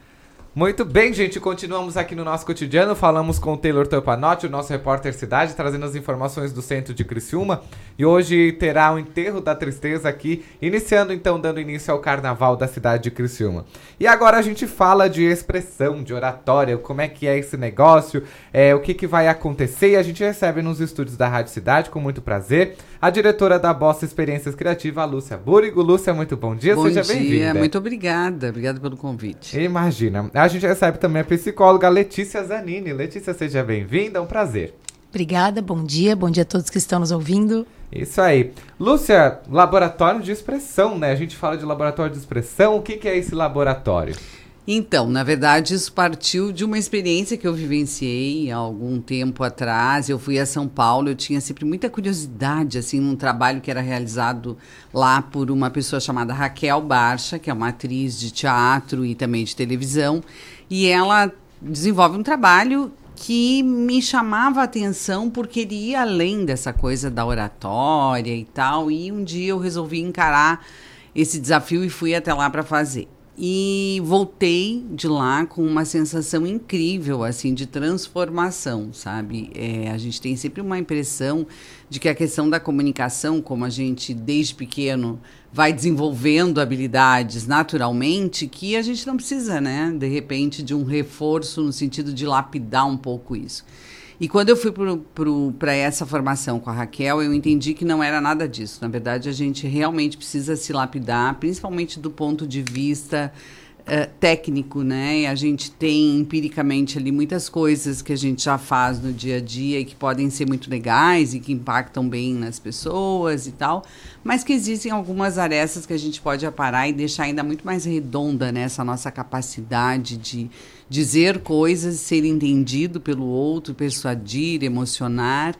Muito bem, gente, continuamos aqui no nosso cotidiano. Falamos com o Taylor Tampanotti, o nosso repórter cidade, trazendo as informações do centro de Criciúma. E hoje terá o enterro da tristeza aqui, iniciando então, dando início ao carnaval da cidade de Criciúma. E agora a gente fala de expressão, de oratória, como é que é esse negócio, é, o que, que vai acontecer. E a gente recebe nos estúdios da Rádio Cidade, com muito prazer, a diretora da Bossa Experiências Criativa, a Lúcia Búrigo. Lúcia, muito bom dia, bom seja bem-vinda. Muito obrigada, obrigada pelo convite. Imagina. A gente recebe também a psicóloga Letícia Zanini. Letícia, seja bem-vinda, é um prazer. Obrigada, bom dia, bom dia a todos que estão nos ouvindo. Isso aí. Lúcia, laboratório de expressão, né? A gente fala de laboratório de expressão. O que, que é esse laboratório? Então, na verdade, isso partiu de uma experiência que eu vivenciei há algum tempo atrás. Eu fui a São Paulo, eu tinha sempre muita curiosidade, assim, num trabalho que era realizado lá por uma pessoa chamada Raquel Barcha, que é uma atriz de teatro e também de televisão. E ela desenvolve um trabalho que me chamava a atenção porque ele ia além dessa coisa da oratória e tal. E um dia eu resolvi encarar esse desafio e fui até lá para fazer e voltei de lá com uma sensação incrível assim de transformação sabe? É, a gente tem sempre uma impressão de que a questão da comunicação como a gente desde pequeno vai desenvolvendo habilidades naturalmente que a gente não precisa né? De repente de um reforço no sentido de lapidar um pouco isso e quando eu fui para essa formação com a Raquel, eu entendi que não era nada disso. Na verdade, a gente realmente precisa se lapidar, principalmente do ponto de vista uh, técnico, né? E a gente tem empiricamente ali muitas coisas que a gente já faz no dia a dia e que podem ser muito legais e que impactam bem nas pessoas e tal, mas que existem algumas arestas que a gente pode aparar e deixar ainda muito mais redonda né? nossa capacidade de dizer coisas, ser entendido pelo outro, persuadir, emocionar.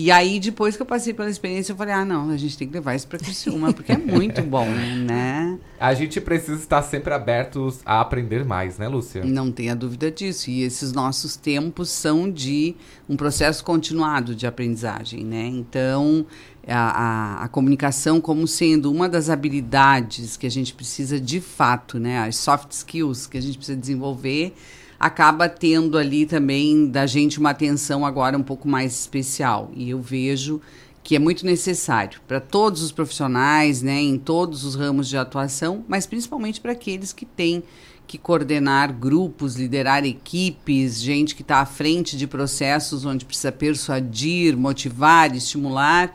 E aí, depois que eu passei pela experiência, eu falei, ah, não, a gente tem que levar isso para Criciúma, porque é muito bom, né? A gente precisa estar sempre abertos a aprender mais, né, Lúcia? Não tenha dúvida disso. E esses nossos tempos são de um processo continuado de aprendizagem, né? Então, a, a, a, comunicação como sendo uma das habilidades que a gente precisa de fato, né? As soft skills que a gente precisa desenvolver acaba tendo ali também da gente uma atenção agora um pouco mais especial. E eu vejo que é muito necessário para todos os profissionais, né, em todos os ramos de atuação, mas principalmente para aqueles que têm que coordenar grupos, liderar equipes, gente que está à frente de processos onde precisa persuadir, motivar, estimular.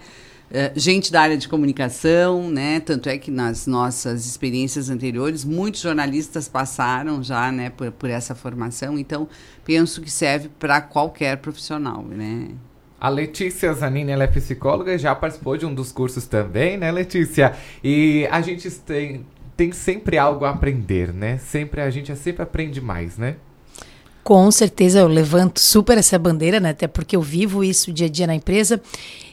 Eh, gente da área de comunicação, né? Tanto é que nas nossas experiências anteriores, muitos jornalistas passaram já, né, por, por essa formação. Então, penso que serve para qualquer profissional, né? A Letícia Zanini, ela é psicóloga e já participou de um dos cursos também, né, Letícia? E a gente tem, tem sempre algo a aprender, né? Sempre a gente sempre aprende mais, né? Com certeza eu levanto super essa bandeira, né? Até porque eu vivo isso dia a dia na empresa.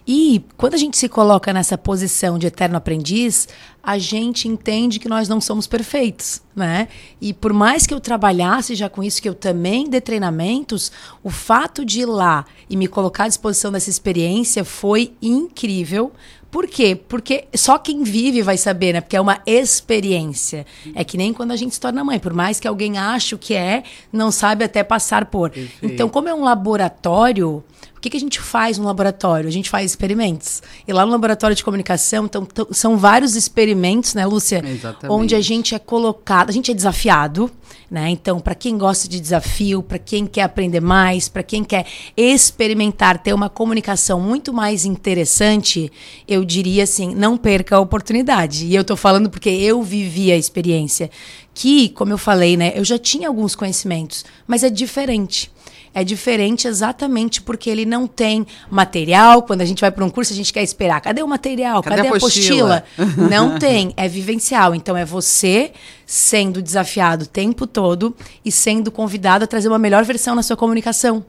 E quando a gente se coloca nessa posição de eterno aprendiz, a gente entende que nós não somos perfeitos, né? E por mais que eu trabalhasse já com isso, que eu também dê treinamentos, o fato de ir lá e me colocar à disposição dessa experiência foi incrível. Por quê? Porque só quem vive vai saber, né? Porque é uma experiência. É que nem quando a gente se torna mãe. Por mais que alguém ache o que é, não sabe até passar por. Então, como é um laboratório, o que, que a gente faz no laboratório? A gente faz experimentos. E lá no laboratório de comunicação, então, são vários experimentos, né, Lúcia? Exatamente. Onde a gente é colocado, a gente é desafiado, né? Então, para quem gosta de desafio, para quem quer aprender mais, para quem quer experimentar, ter uma comunicação muito mais interessante, eu diria assim, não perca a oportunidade. E eu estou falando porque eu vivi a experiência. Que, como eu falei, né, eu já tinha alguns conhecimentos, mas é diferente é diferente exatamente porque ele não tem material. Quando a gente vai para um curso, a gente quer esperar. Cadê o material? Cadê, Cadê a apostila? apostila? não tem. É vivencial. Então é você sendo desafiado o tempo todo e sendo convidado a trazer uma melhor versão na sua comunicação.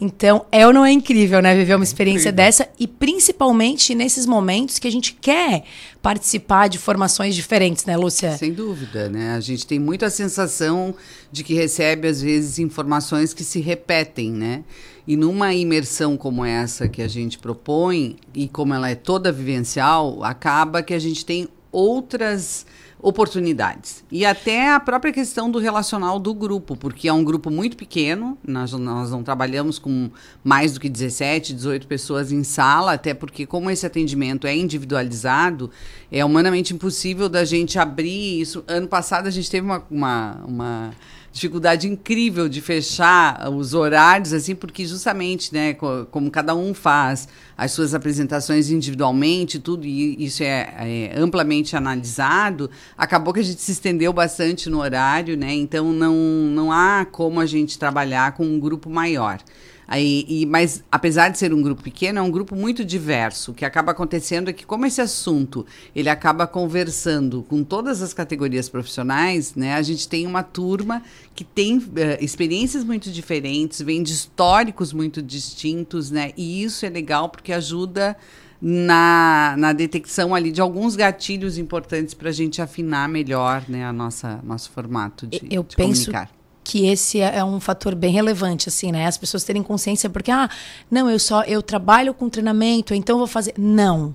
Então, é ou não é incrível, né? Viver uma experiência incrível. dessa e principalmente nesses momentos que a gente quer participar de formações diferentes, né, Lúcia? Sem dúvida, né? A gente tem muito a sensação de que recebe, às vezes, informações que se repetem, né? E numa imersão como essa que a gente propõe, e como ela é toda vivencial, acaba que a gente tem outras oportunidades. E até a própria questão do relacional do grupo, porque é um grupo muito pequeno, nós, nós não trabalhamos com mais do que 17, 18 pessoas em sala, até porque, como esse atendimento é individualizado, é humanamente impossível da gente abrir isso. Ano passado a gente teve uma, uma, uma dificuldade incrível de fechar os horários, assim, porque justamente, né, como cada um faz as suas apresentações individualmente, tudo e isso é, é, amplamente analisado, acabou que a gente se estendeu bastante no horário, né? Então não, não há como a gente trabalhar com um grupo maior. Aí, e, mas, apesar de ser um grupo pequeno, é um grupo muito diverso. O que acaba acontecendo é que, como esse assunto ele acaba conversando com todas as categorias profissionais, né, a gente tem uma turma que tem uh, experiências muito diferentes, vem de históricos muito distintos, né, e isso é legal porque ajuda na, na detecção ali de alguns gatilhos importantes para a gente afinar melhor né, a nossa nosso formato de, eu de penso, comunicar que esse é, é um fator bem relevante, assim, né? As pessoas terem consciência, porque, ah, não, eu só, eu trabalho com treinamento, então vou fazer. Não.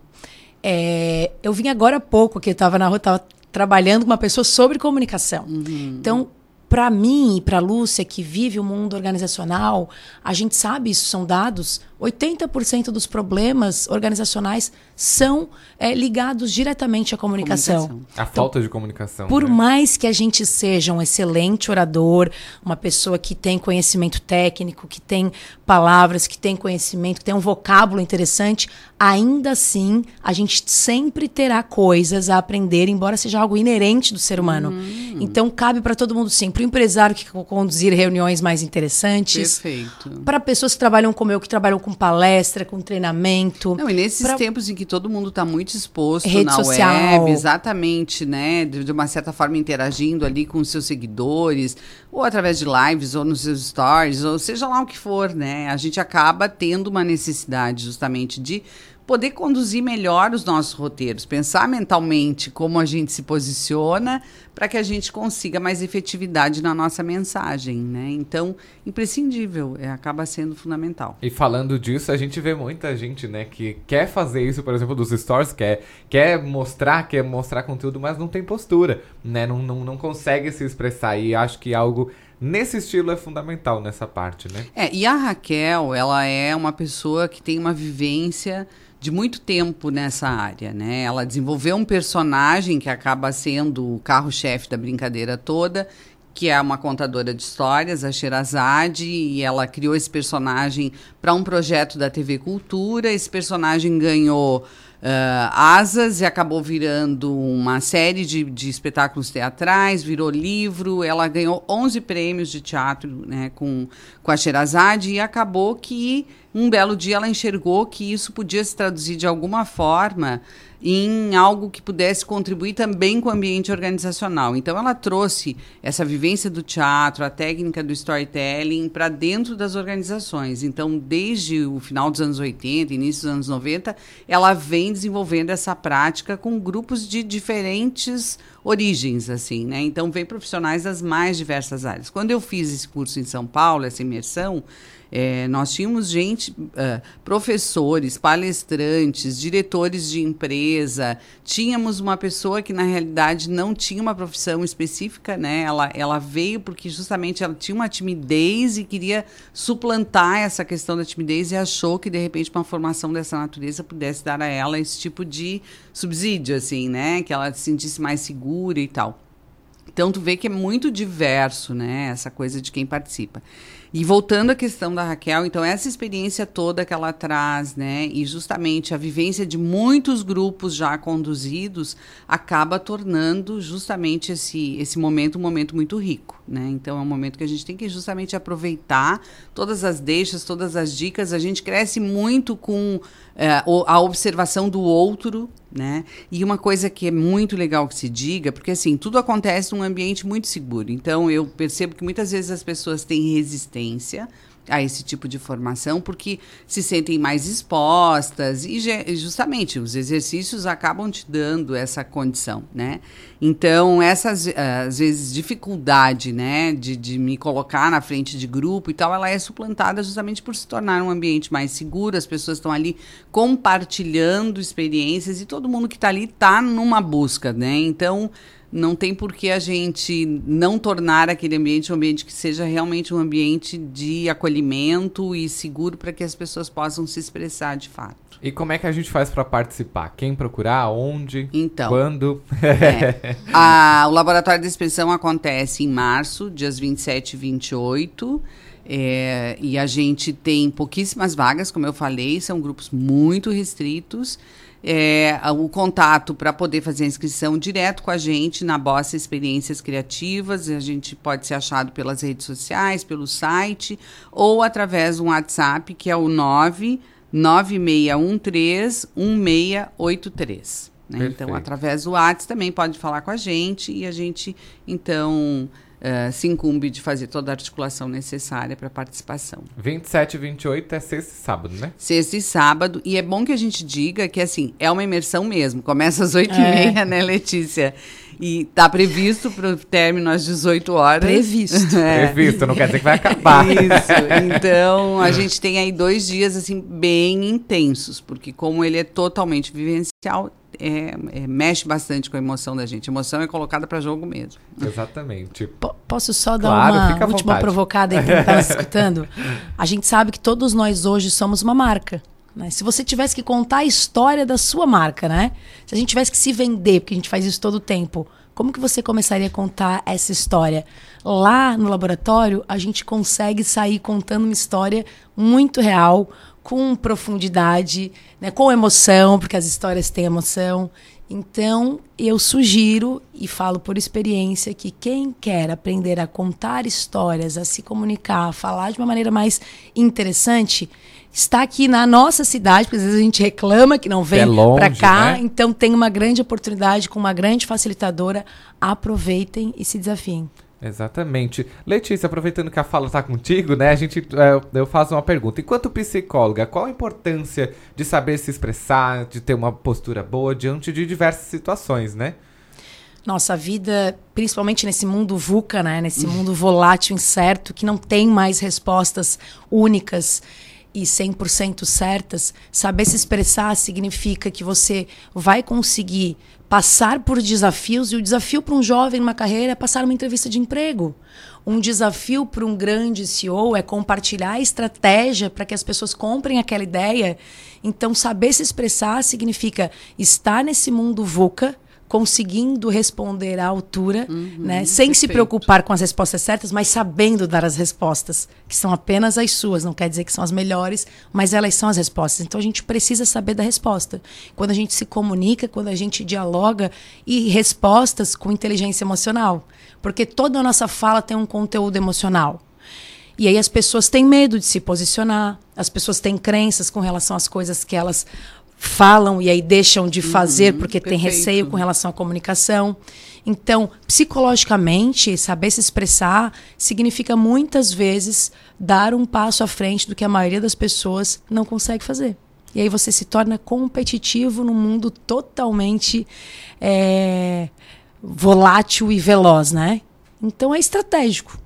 É, eu vim agora há pouco, que eu estava na rua, estava trabalhando com uma pessoa sobre comunicação. Uhum. Então, para mim e para Lúcia, que vive o mundo organizacional, a gente sabe, isso são dados, 80% dos problemas organizacionais são é, ligados diretamente à comunicação. comunicação. A então, falta de comunicação. Por né? mais que a gente seja um excelente orador, uma pessoa que tem conhecimento técnico, que tem palavras, que tem conhecimento, que tem um vocábulo interessante, ainda assim a gente sempre terá coisas a aprender, embora seja algo inerente do ser humano. Hum. Então cabe para todo mundo sim, para o empresário que conduzir reuniões mais interessantes, Perfeito. para pessoas que trabalham como eu, que trabalham com palestra, com treinamento. Não, e nesses pra- tempos em que todo mundo está muito exposto Rede na social. web, exatamente, né? De, de uma certa forma interagindo ali com os seus seguidores, ou através de lives, ou nos seus stories, ou seja lá o que for, né? A gente acaba tendo uma necessidade justamente de poder conduzir melhor os nossos roteiros, pensar mentalmente como a gente se posiciona para que a gente consiga mais efetividade na nossa mensagem, né? Então, imprescindível, é, acaba sendo fundamental. E falando disso, a gente vê muita gente, né, que quer fazer isso, por exemplo, dos stories, quer, quer mostrar, quer mostrar conteúdo, mas não tem postura, né? Não, não, não consegue se expressar. E acho que algo nesse estilo é fundamental nessa parte, né? É, e a Raquel, ela é uma pessoa que tem uma vivência de muito tempo nessa área, né? Ela desenvolveu um personagem que acaba sendo o carro-chefe da brincadeira toda, que é uma contadora de histórias, a Sherazade, e ela criou esse personagem para um projeto da TV Cultura. Esse personagem ganhou ah, asas e acabou virando uma série de, de espetáculos teatrais, virou livro. Ela ganhou 11 prêmios de teatro né, com, com a Sherazade e acabou que um belo dia ela enxergou que isso podia se traduzir de alguma forma em algo que pudesse contribuir também com o ambiente organizacional. Então ela trouxe essa vivência do teatro, a técnica do storytelling para dentro das organizações. Então, desde o final dos anos 80, início dos anos 90, ela vem desenvolvendo essa prática com grupos de diferentes origens, assim, né? Então, vem profissionais das mais diversas áreas. Quando eu fiz esse curso em São Paulo, essa imersão, é, nós tínhamos gente, ah, professores, palestrantes, diretores de empresa. Tínhamos uma pessoa que, na realidade, não tinha uma profissão específica, né? Ela, ela veio porque justamente ela tinha uma timidez e queria suplantar essa questão da timidez e achou que, de repente, uma formação dessa natureza pudesse dar a ela esse tipo de subsídio, assim, né? Que ela se sentisse mais segura e tal. Então tu vê que é muito diverso, né, essa coisa de quem participa. E voltando à questão da Raquel, então essa experiência toda que ela traz, né, e justamente a vivência de muitos grupos já conduzidos acaba tornando justamente esse esse momento um momento muito rico, né? Então é um momento que a gente tem que justamente aproveitar todas as deixas, todas as dicas. A gente cresce muito com eh, a observação do outro, né? E uma coisa que é muito legal que se diga, porque assim, tudo acontece num ambiente muito seguro. Então eu percebo que muitas vezes as pessoas têm resistência a esse tipo de formação porque se sentem mais expostas e justamente os exercícios acabam te dando essa condição, né? Então essas às vezes dificuldade, né, de, de me colocar na frente de grupo e tal, ela é suplantada justamente por se tornar um ambiente mais seguro, as pessoas estão ali compartilhando experiências e todo mundo que está ali está numa busca, né? Então não tem por que a gente não tornar aquele ambiente um ambiente que seja realmente um ambiente de acolhimento e seguro para que as pessoas possam se expressar de fato. E como é que a gente faz pra participar? Quem procurar? Onde? Então. Quando? É. A- o Laboratório de Expressão acontece em março, dias 27 e 28. É, e a gente tem pouquíssimas vagas, como eu falei, são grupos muito restritos. É, o contato para poder fazer a inscrição direto com a gente na Bossa Experiências Criativas. A gente pode ser achado pelas redes sociais, pelo site ou através do WhatsApp, que é o 9 9613 1683. Né? Então, através do WhatsApp também pode falar com a gente e a gente, então, eh, se incumbe de fazer toda a articulação necessária para a participação. 27 e 28 é sexta e sábado, né? Sexta e sábado. E é bom que a gente diga que, assim, é uma imersão mesmo. Começa às oito É. e meia, né, Letícia? E tá previsto para o término às 18 horas. Previsto. Previsto, não quer dizer que vai acabar. Isso. Então, a gente tem aí dois dias, assim, bem intensos. Porque como ele é totalmente vivencial, é- é- mexe bastante com a emoção da gente. A emoção é colocada para jogo mesmo. Exatamente. Po- Posso só dar Claro, uma última vontade. provocada aí quem está nos escutando? A gente sabe que todos nós hoje somos uma marca. né? Se você tivesse que contar a história da sua marca, né? Se a gente tivesse que se vender, porque a gente faz isso todo o tempo, como que você começaria a contar essa história? Lá no laboratório, a gente consegue sair contando uma história muito real, com profundidade, né? com emoção, porque as histórias têm emoção. Então, eu sugiro e falo por experiência que quem quer aprender a contar histórias, a se comunicar, a falar de uma maneira mais interessante, está aqui na nossa cidade, porque às vezes a gente reclama que não vem É para cá, né? então tem uma grande oportunidade com uma grande facilitadora. Aproveitem e se desafiem. Exatamente. Letícia, aproveitando que a fala está contigo, né? A gente, é, eu faço uma pergunta. Enquanto psicóloga, qual a importância de saber se expressar, de ter uma postura boa diante de diversas situações, né? Nossa vida, principalmente nesse mundo VUCA, né? Nesse mundo volátil, incerto, que não tem mais respostas únicas e 100% certas, saber se expressar significa que você vai conseguir passar por desafios, e o desafio para um jovem numa carreira é passar uma entrevista de emprego. Um desafio para um grande CEO é compartilhar a estratégia para que as pessoas comprem aquela ideia. Então, saber se expressar significa estar nesse mundo VUCA, conseguindo responder à altura, né? sem se perfeito. preocupar com as respostas certas, mas sabendo dar as respostas, que são apenas as suas, não quer dizer que são as melhores, mas elas são as respostas. Então a gente precisa saber da resposta. Quando a gente se comunica, quando a gente dialoga e respostas com inteligência emocional, porque toda a nossa fala tem um conteúdo emocional. E aí as pessoas têm medo de se posicionar, as pessoas têm crenças com relação às coisas que elas falam e aí deixam de fazer porque tem perfeito. receio com relação à comunicação. Então, psicologicamente, saber se expressar significa muitas vezes dar um passo à frente do que a maioria das pessoas não consegue fazer. E aí você se torna competitivo num mundo totalmente é, volátil e veloz, né? Então é estratégico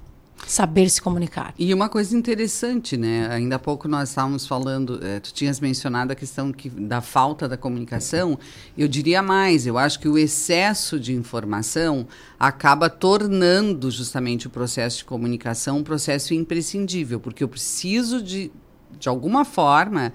saber se comunicar. E uma coisa interessante, né? Ainda há pouco nós estávamos falando, eh, tu tinhas mencionado a questão que, da falta da comunicação. Eu diria mais, eu acho que o excesso de informação acaba tornando justamente o processo de comunicação um processo imprescindível, porque eu preciso de, de alguma forma,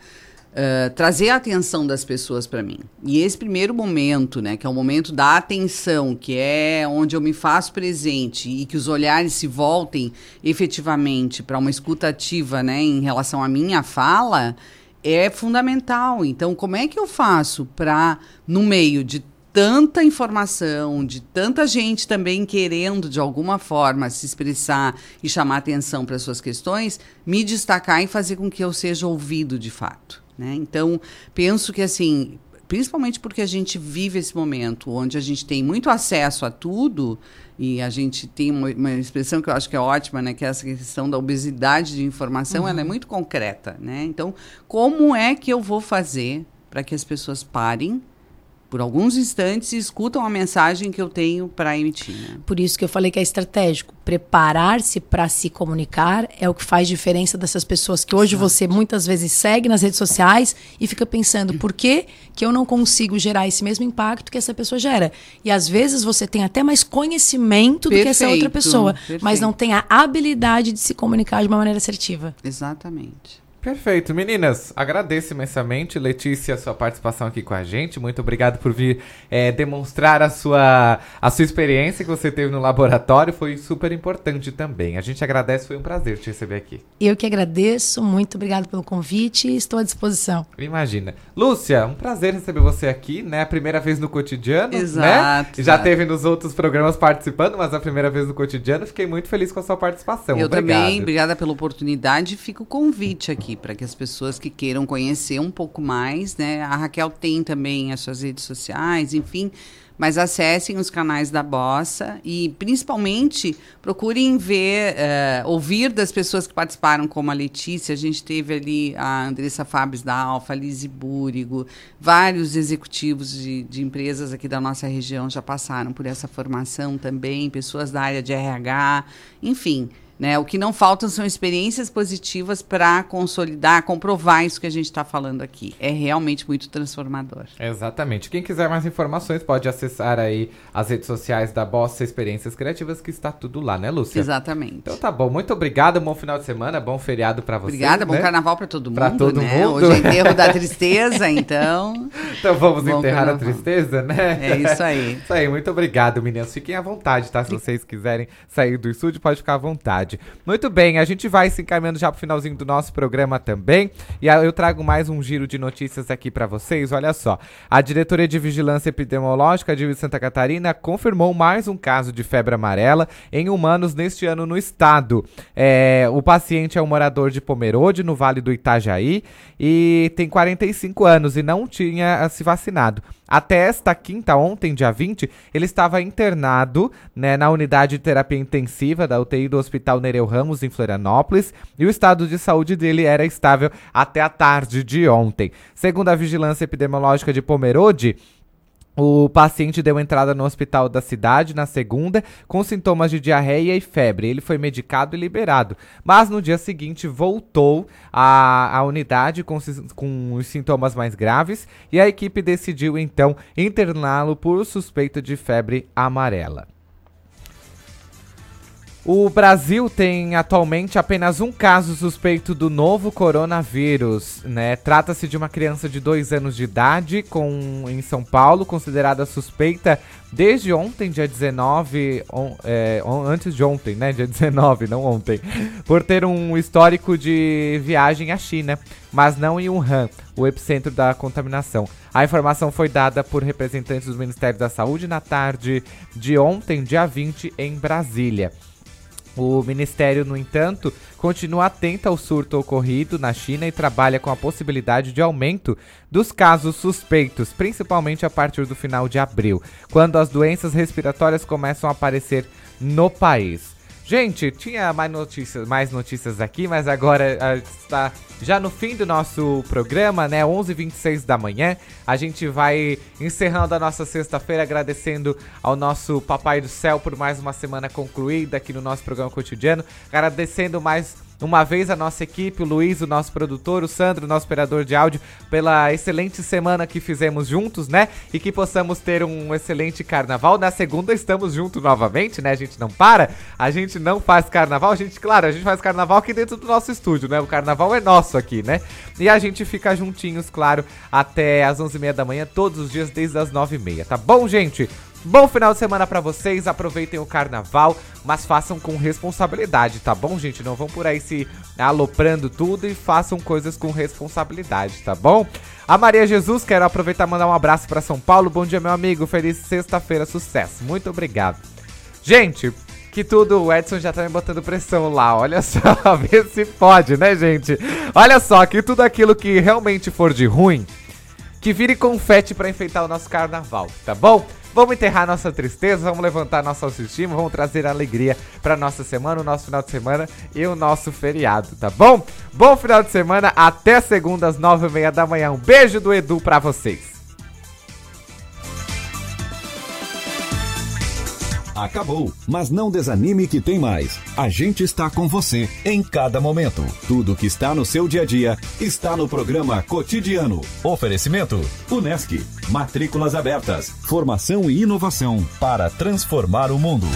Uh, trazer a atenção das pessoas para mim. E esse primeiro momento, né, que é o momento da atenção, que é onde eu me faço presente e que os olhares se voltem efetivamente para uma escuta ativa, né, em relação à minha fala, é fundamental. Então, como é que eu faço para no meio de tanta informação, de tanta gente também querendo de alguma forma se expressar e chamar atenção para suas questões, me destacar e fazer com que eu seja ouvido de fato. Né? Então, penso que assim, principalmente porque a gente vive esse momento onde a gente tem muito acesso a tudo e a gente tem uma, uma expressão que eu acho que é ótima, né, que é essa questão da obesidade de informação, Uhum. ela é muito concreta, né? Então, como é que eu vou fazer para que as pessoas parem por alguns instantes e escutam a mensagem que eu tenho para emitir? Né? Por isso que eu falei que é estratégico. Preparar-se para se comunicar é o que faz diferença dessas pessoas que hoje você muitas vezes segue nas redes sociais e fica pensando por que, que eu não consigo gerar esse mesmo impacto que essa pessoa gera. E às vezes você tem até mais conhecimento do que essa outra Perfeito, pessoa, mas perfeito. não tem a habilidade de se comunicar de uma maneira assertiva. Exatamente. Perfeito, meninas. Agradeço imensamente, Letícia, a sua participação aqui com a gente. Muito obrigado por vir é, demonstrar a sua, a sua experiência que você teve no laboratório. Foi super importante também. A gente agradece, foi um prazer te receber aqui. Eu que agradeço, muito obrigado pelo convite e estou à disposição. Imagina. Lúcia, um prazer receber você aqui, né? A primeira vez no cotidiano, Exato, né? Já teve nos outros programas participando, mas a primeira vez no cotidiano. Fiquei muito feliz com a sua participação. Eu Obrigado. também, obrigada pela oportunidade. e Fica o convite aqui para que as pessoas que queiram conhecer um pouco mais, né? A Raquel tem também as suas redes sociais, enfim. Mas acessem os canais da Bossa e, principalmente, procurem ver, eh, ouvir das pessoas que participaram, como a Letícia. A gente teve ali a Andressa Fabres da Alfa, a Lise Búrigo, vários executivos de, de empresas aqui da nossa região já passaram por essa formação também, pessoas da área de RH, enfim. Né? O que não faltam são experiências positivas para consolidar, comprovar isso que a gente está falando aqui. É realmente muito transformador. Exatamente. Quem quiser mais informações pode acessar aí as redes sociais da Bossa Experiências Criativas, que está tudo lá, né, Lúcia? Exatamente. Então tá bom. Muito obrigado. Bom final de semana. Bom feriado pra você. Obrigada, bom né? carnaval para todo mundo. Pra todo né? mundo. Hoje é enterro da tristeza, então. Então vamos Bom enterrar a carnaval. tristeza, né? É isso aí. isso aí. Muito obrigado, meninas. Fiquem à vontade, tá? Se vocês quiserem sair do estúdio, pode ficar à vontade. Cidade. Muito bem, a gente vai se encaminhando já pro finalzinho do nosso programa também. E eu trago mais um giro de notícias aqui para vocês. Olha só. A Diretoria de Vigilância Epidemiológica de Santa Catarina confirmou mais um caso de febre amarela em humanos neste ano no estado. É, o paciente é um morador de Pomerode, no Vale do Itajaí, e tem 45 anos e não tinha se vacinado. Até esta quinta, ontem, dia 20, ele estava internado né, na unidade de terapia intensiva da UTI do Hospital Nereu Ramos, em Florianópolis, e o estado de saúde dele era estável até a tarde de ontem. Segundo a Vigilância Epidemiológica de Pomerode, o paciente deu entrada no hospital da cidade na segunda com sintomas de diarreia e febre. Ele foi medicado e liberado, mas no dia seguinte voltou à, à unidade com, com os sintomas mais graves e a equipe decidiu então interná-lo por suspeita de febre amarela. O Brasil tem atualmente apenas um caso suspeito do novo coronavírus, né? Trata-se de uma criança de dois anos de idade com, em São Paulo, considerada suspeita desde ontem, dia 19, on, é, on, antes de ontem, né? Dia 19, não ontem, por ter um histórico de viagem à China, mas não em Wuhan, o epicentro da contaminação. A informação foi dada por representantes do Ministério da Saúde na tarde de ontem, dia 20, em Brasília. O Ministério, no entanto, continua atento ao surto ocorrido na China e trabalha com a possibilidade de aumento dos casos suspeitos, principalmente a partir do final de abril, quando as doenças respiratórias começam a aparecer no país. Gente, tinha mais notícias, mais notícias aqui, mas agora uh, está já no fim do nosso programa, né? 11h26 da manhã. A gente vai encerrando a nossa sexta-feira, agradecendo ao nosso Papai do Céu por mais uma semana concluída aqui no nosso programa cotidiano. Agradecendo mais uma vez a nossa equipe, o Luiz, o nosso produtor, o Sandro, nosso operador de áudio, pela excelente semana que fizemos juntos, né? E que possamos ter um excelente carnaval. Na segunda estamos juntos novamente, né? A gente não para, a gente não faz carnaval, a gente, claro, a gente faz carnaval aqui dentro do nosso estúdio, né? O carnaval é nosso aqui, né? E a gente fica juntinhos, claro, até as 11h30 da manhã, todos os dias, desde as 9h30, tá bom, gente? Bom final de semana para vocês, aproveitem o carnaval, mas façam com responsabilidade, tá bom, gente? Não vão por aí se aloprando tudo e façam coisas com responsabilidade, tá bom? A Maria Jesus, quero aproveitar e mandar um abraço para São Paulo. Bom dia, meu amigo. Feliz sexta-feira, sucesso. Muito obrigado. Gente, que tudo, o Edson já tá me botando pressão lá. Olha só, ver se pode, né, gente? Olha só, que tudo aquilo que realmente for de ruim, que vire confete para enfeitar o nosso carnaval, tá bom? Vamos enterrar nossa tristeza, vamos levantar nossa autoestima, vamos trazer alegria para nossa semana, o nosso final de semana e o nosso feriado, tá bom? Bom final de semana, até segunda às nove e meia da manhã. Um beijo do Edu para vocês. Acabou, mas não desanime que tem mais. A gente está com você em cada momento. Tudo que está no seu dia a dia está no programa Cotidiano. Oferecimento: Unesc. Matrículas abertas. Formação e inovação para transformar o mundo.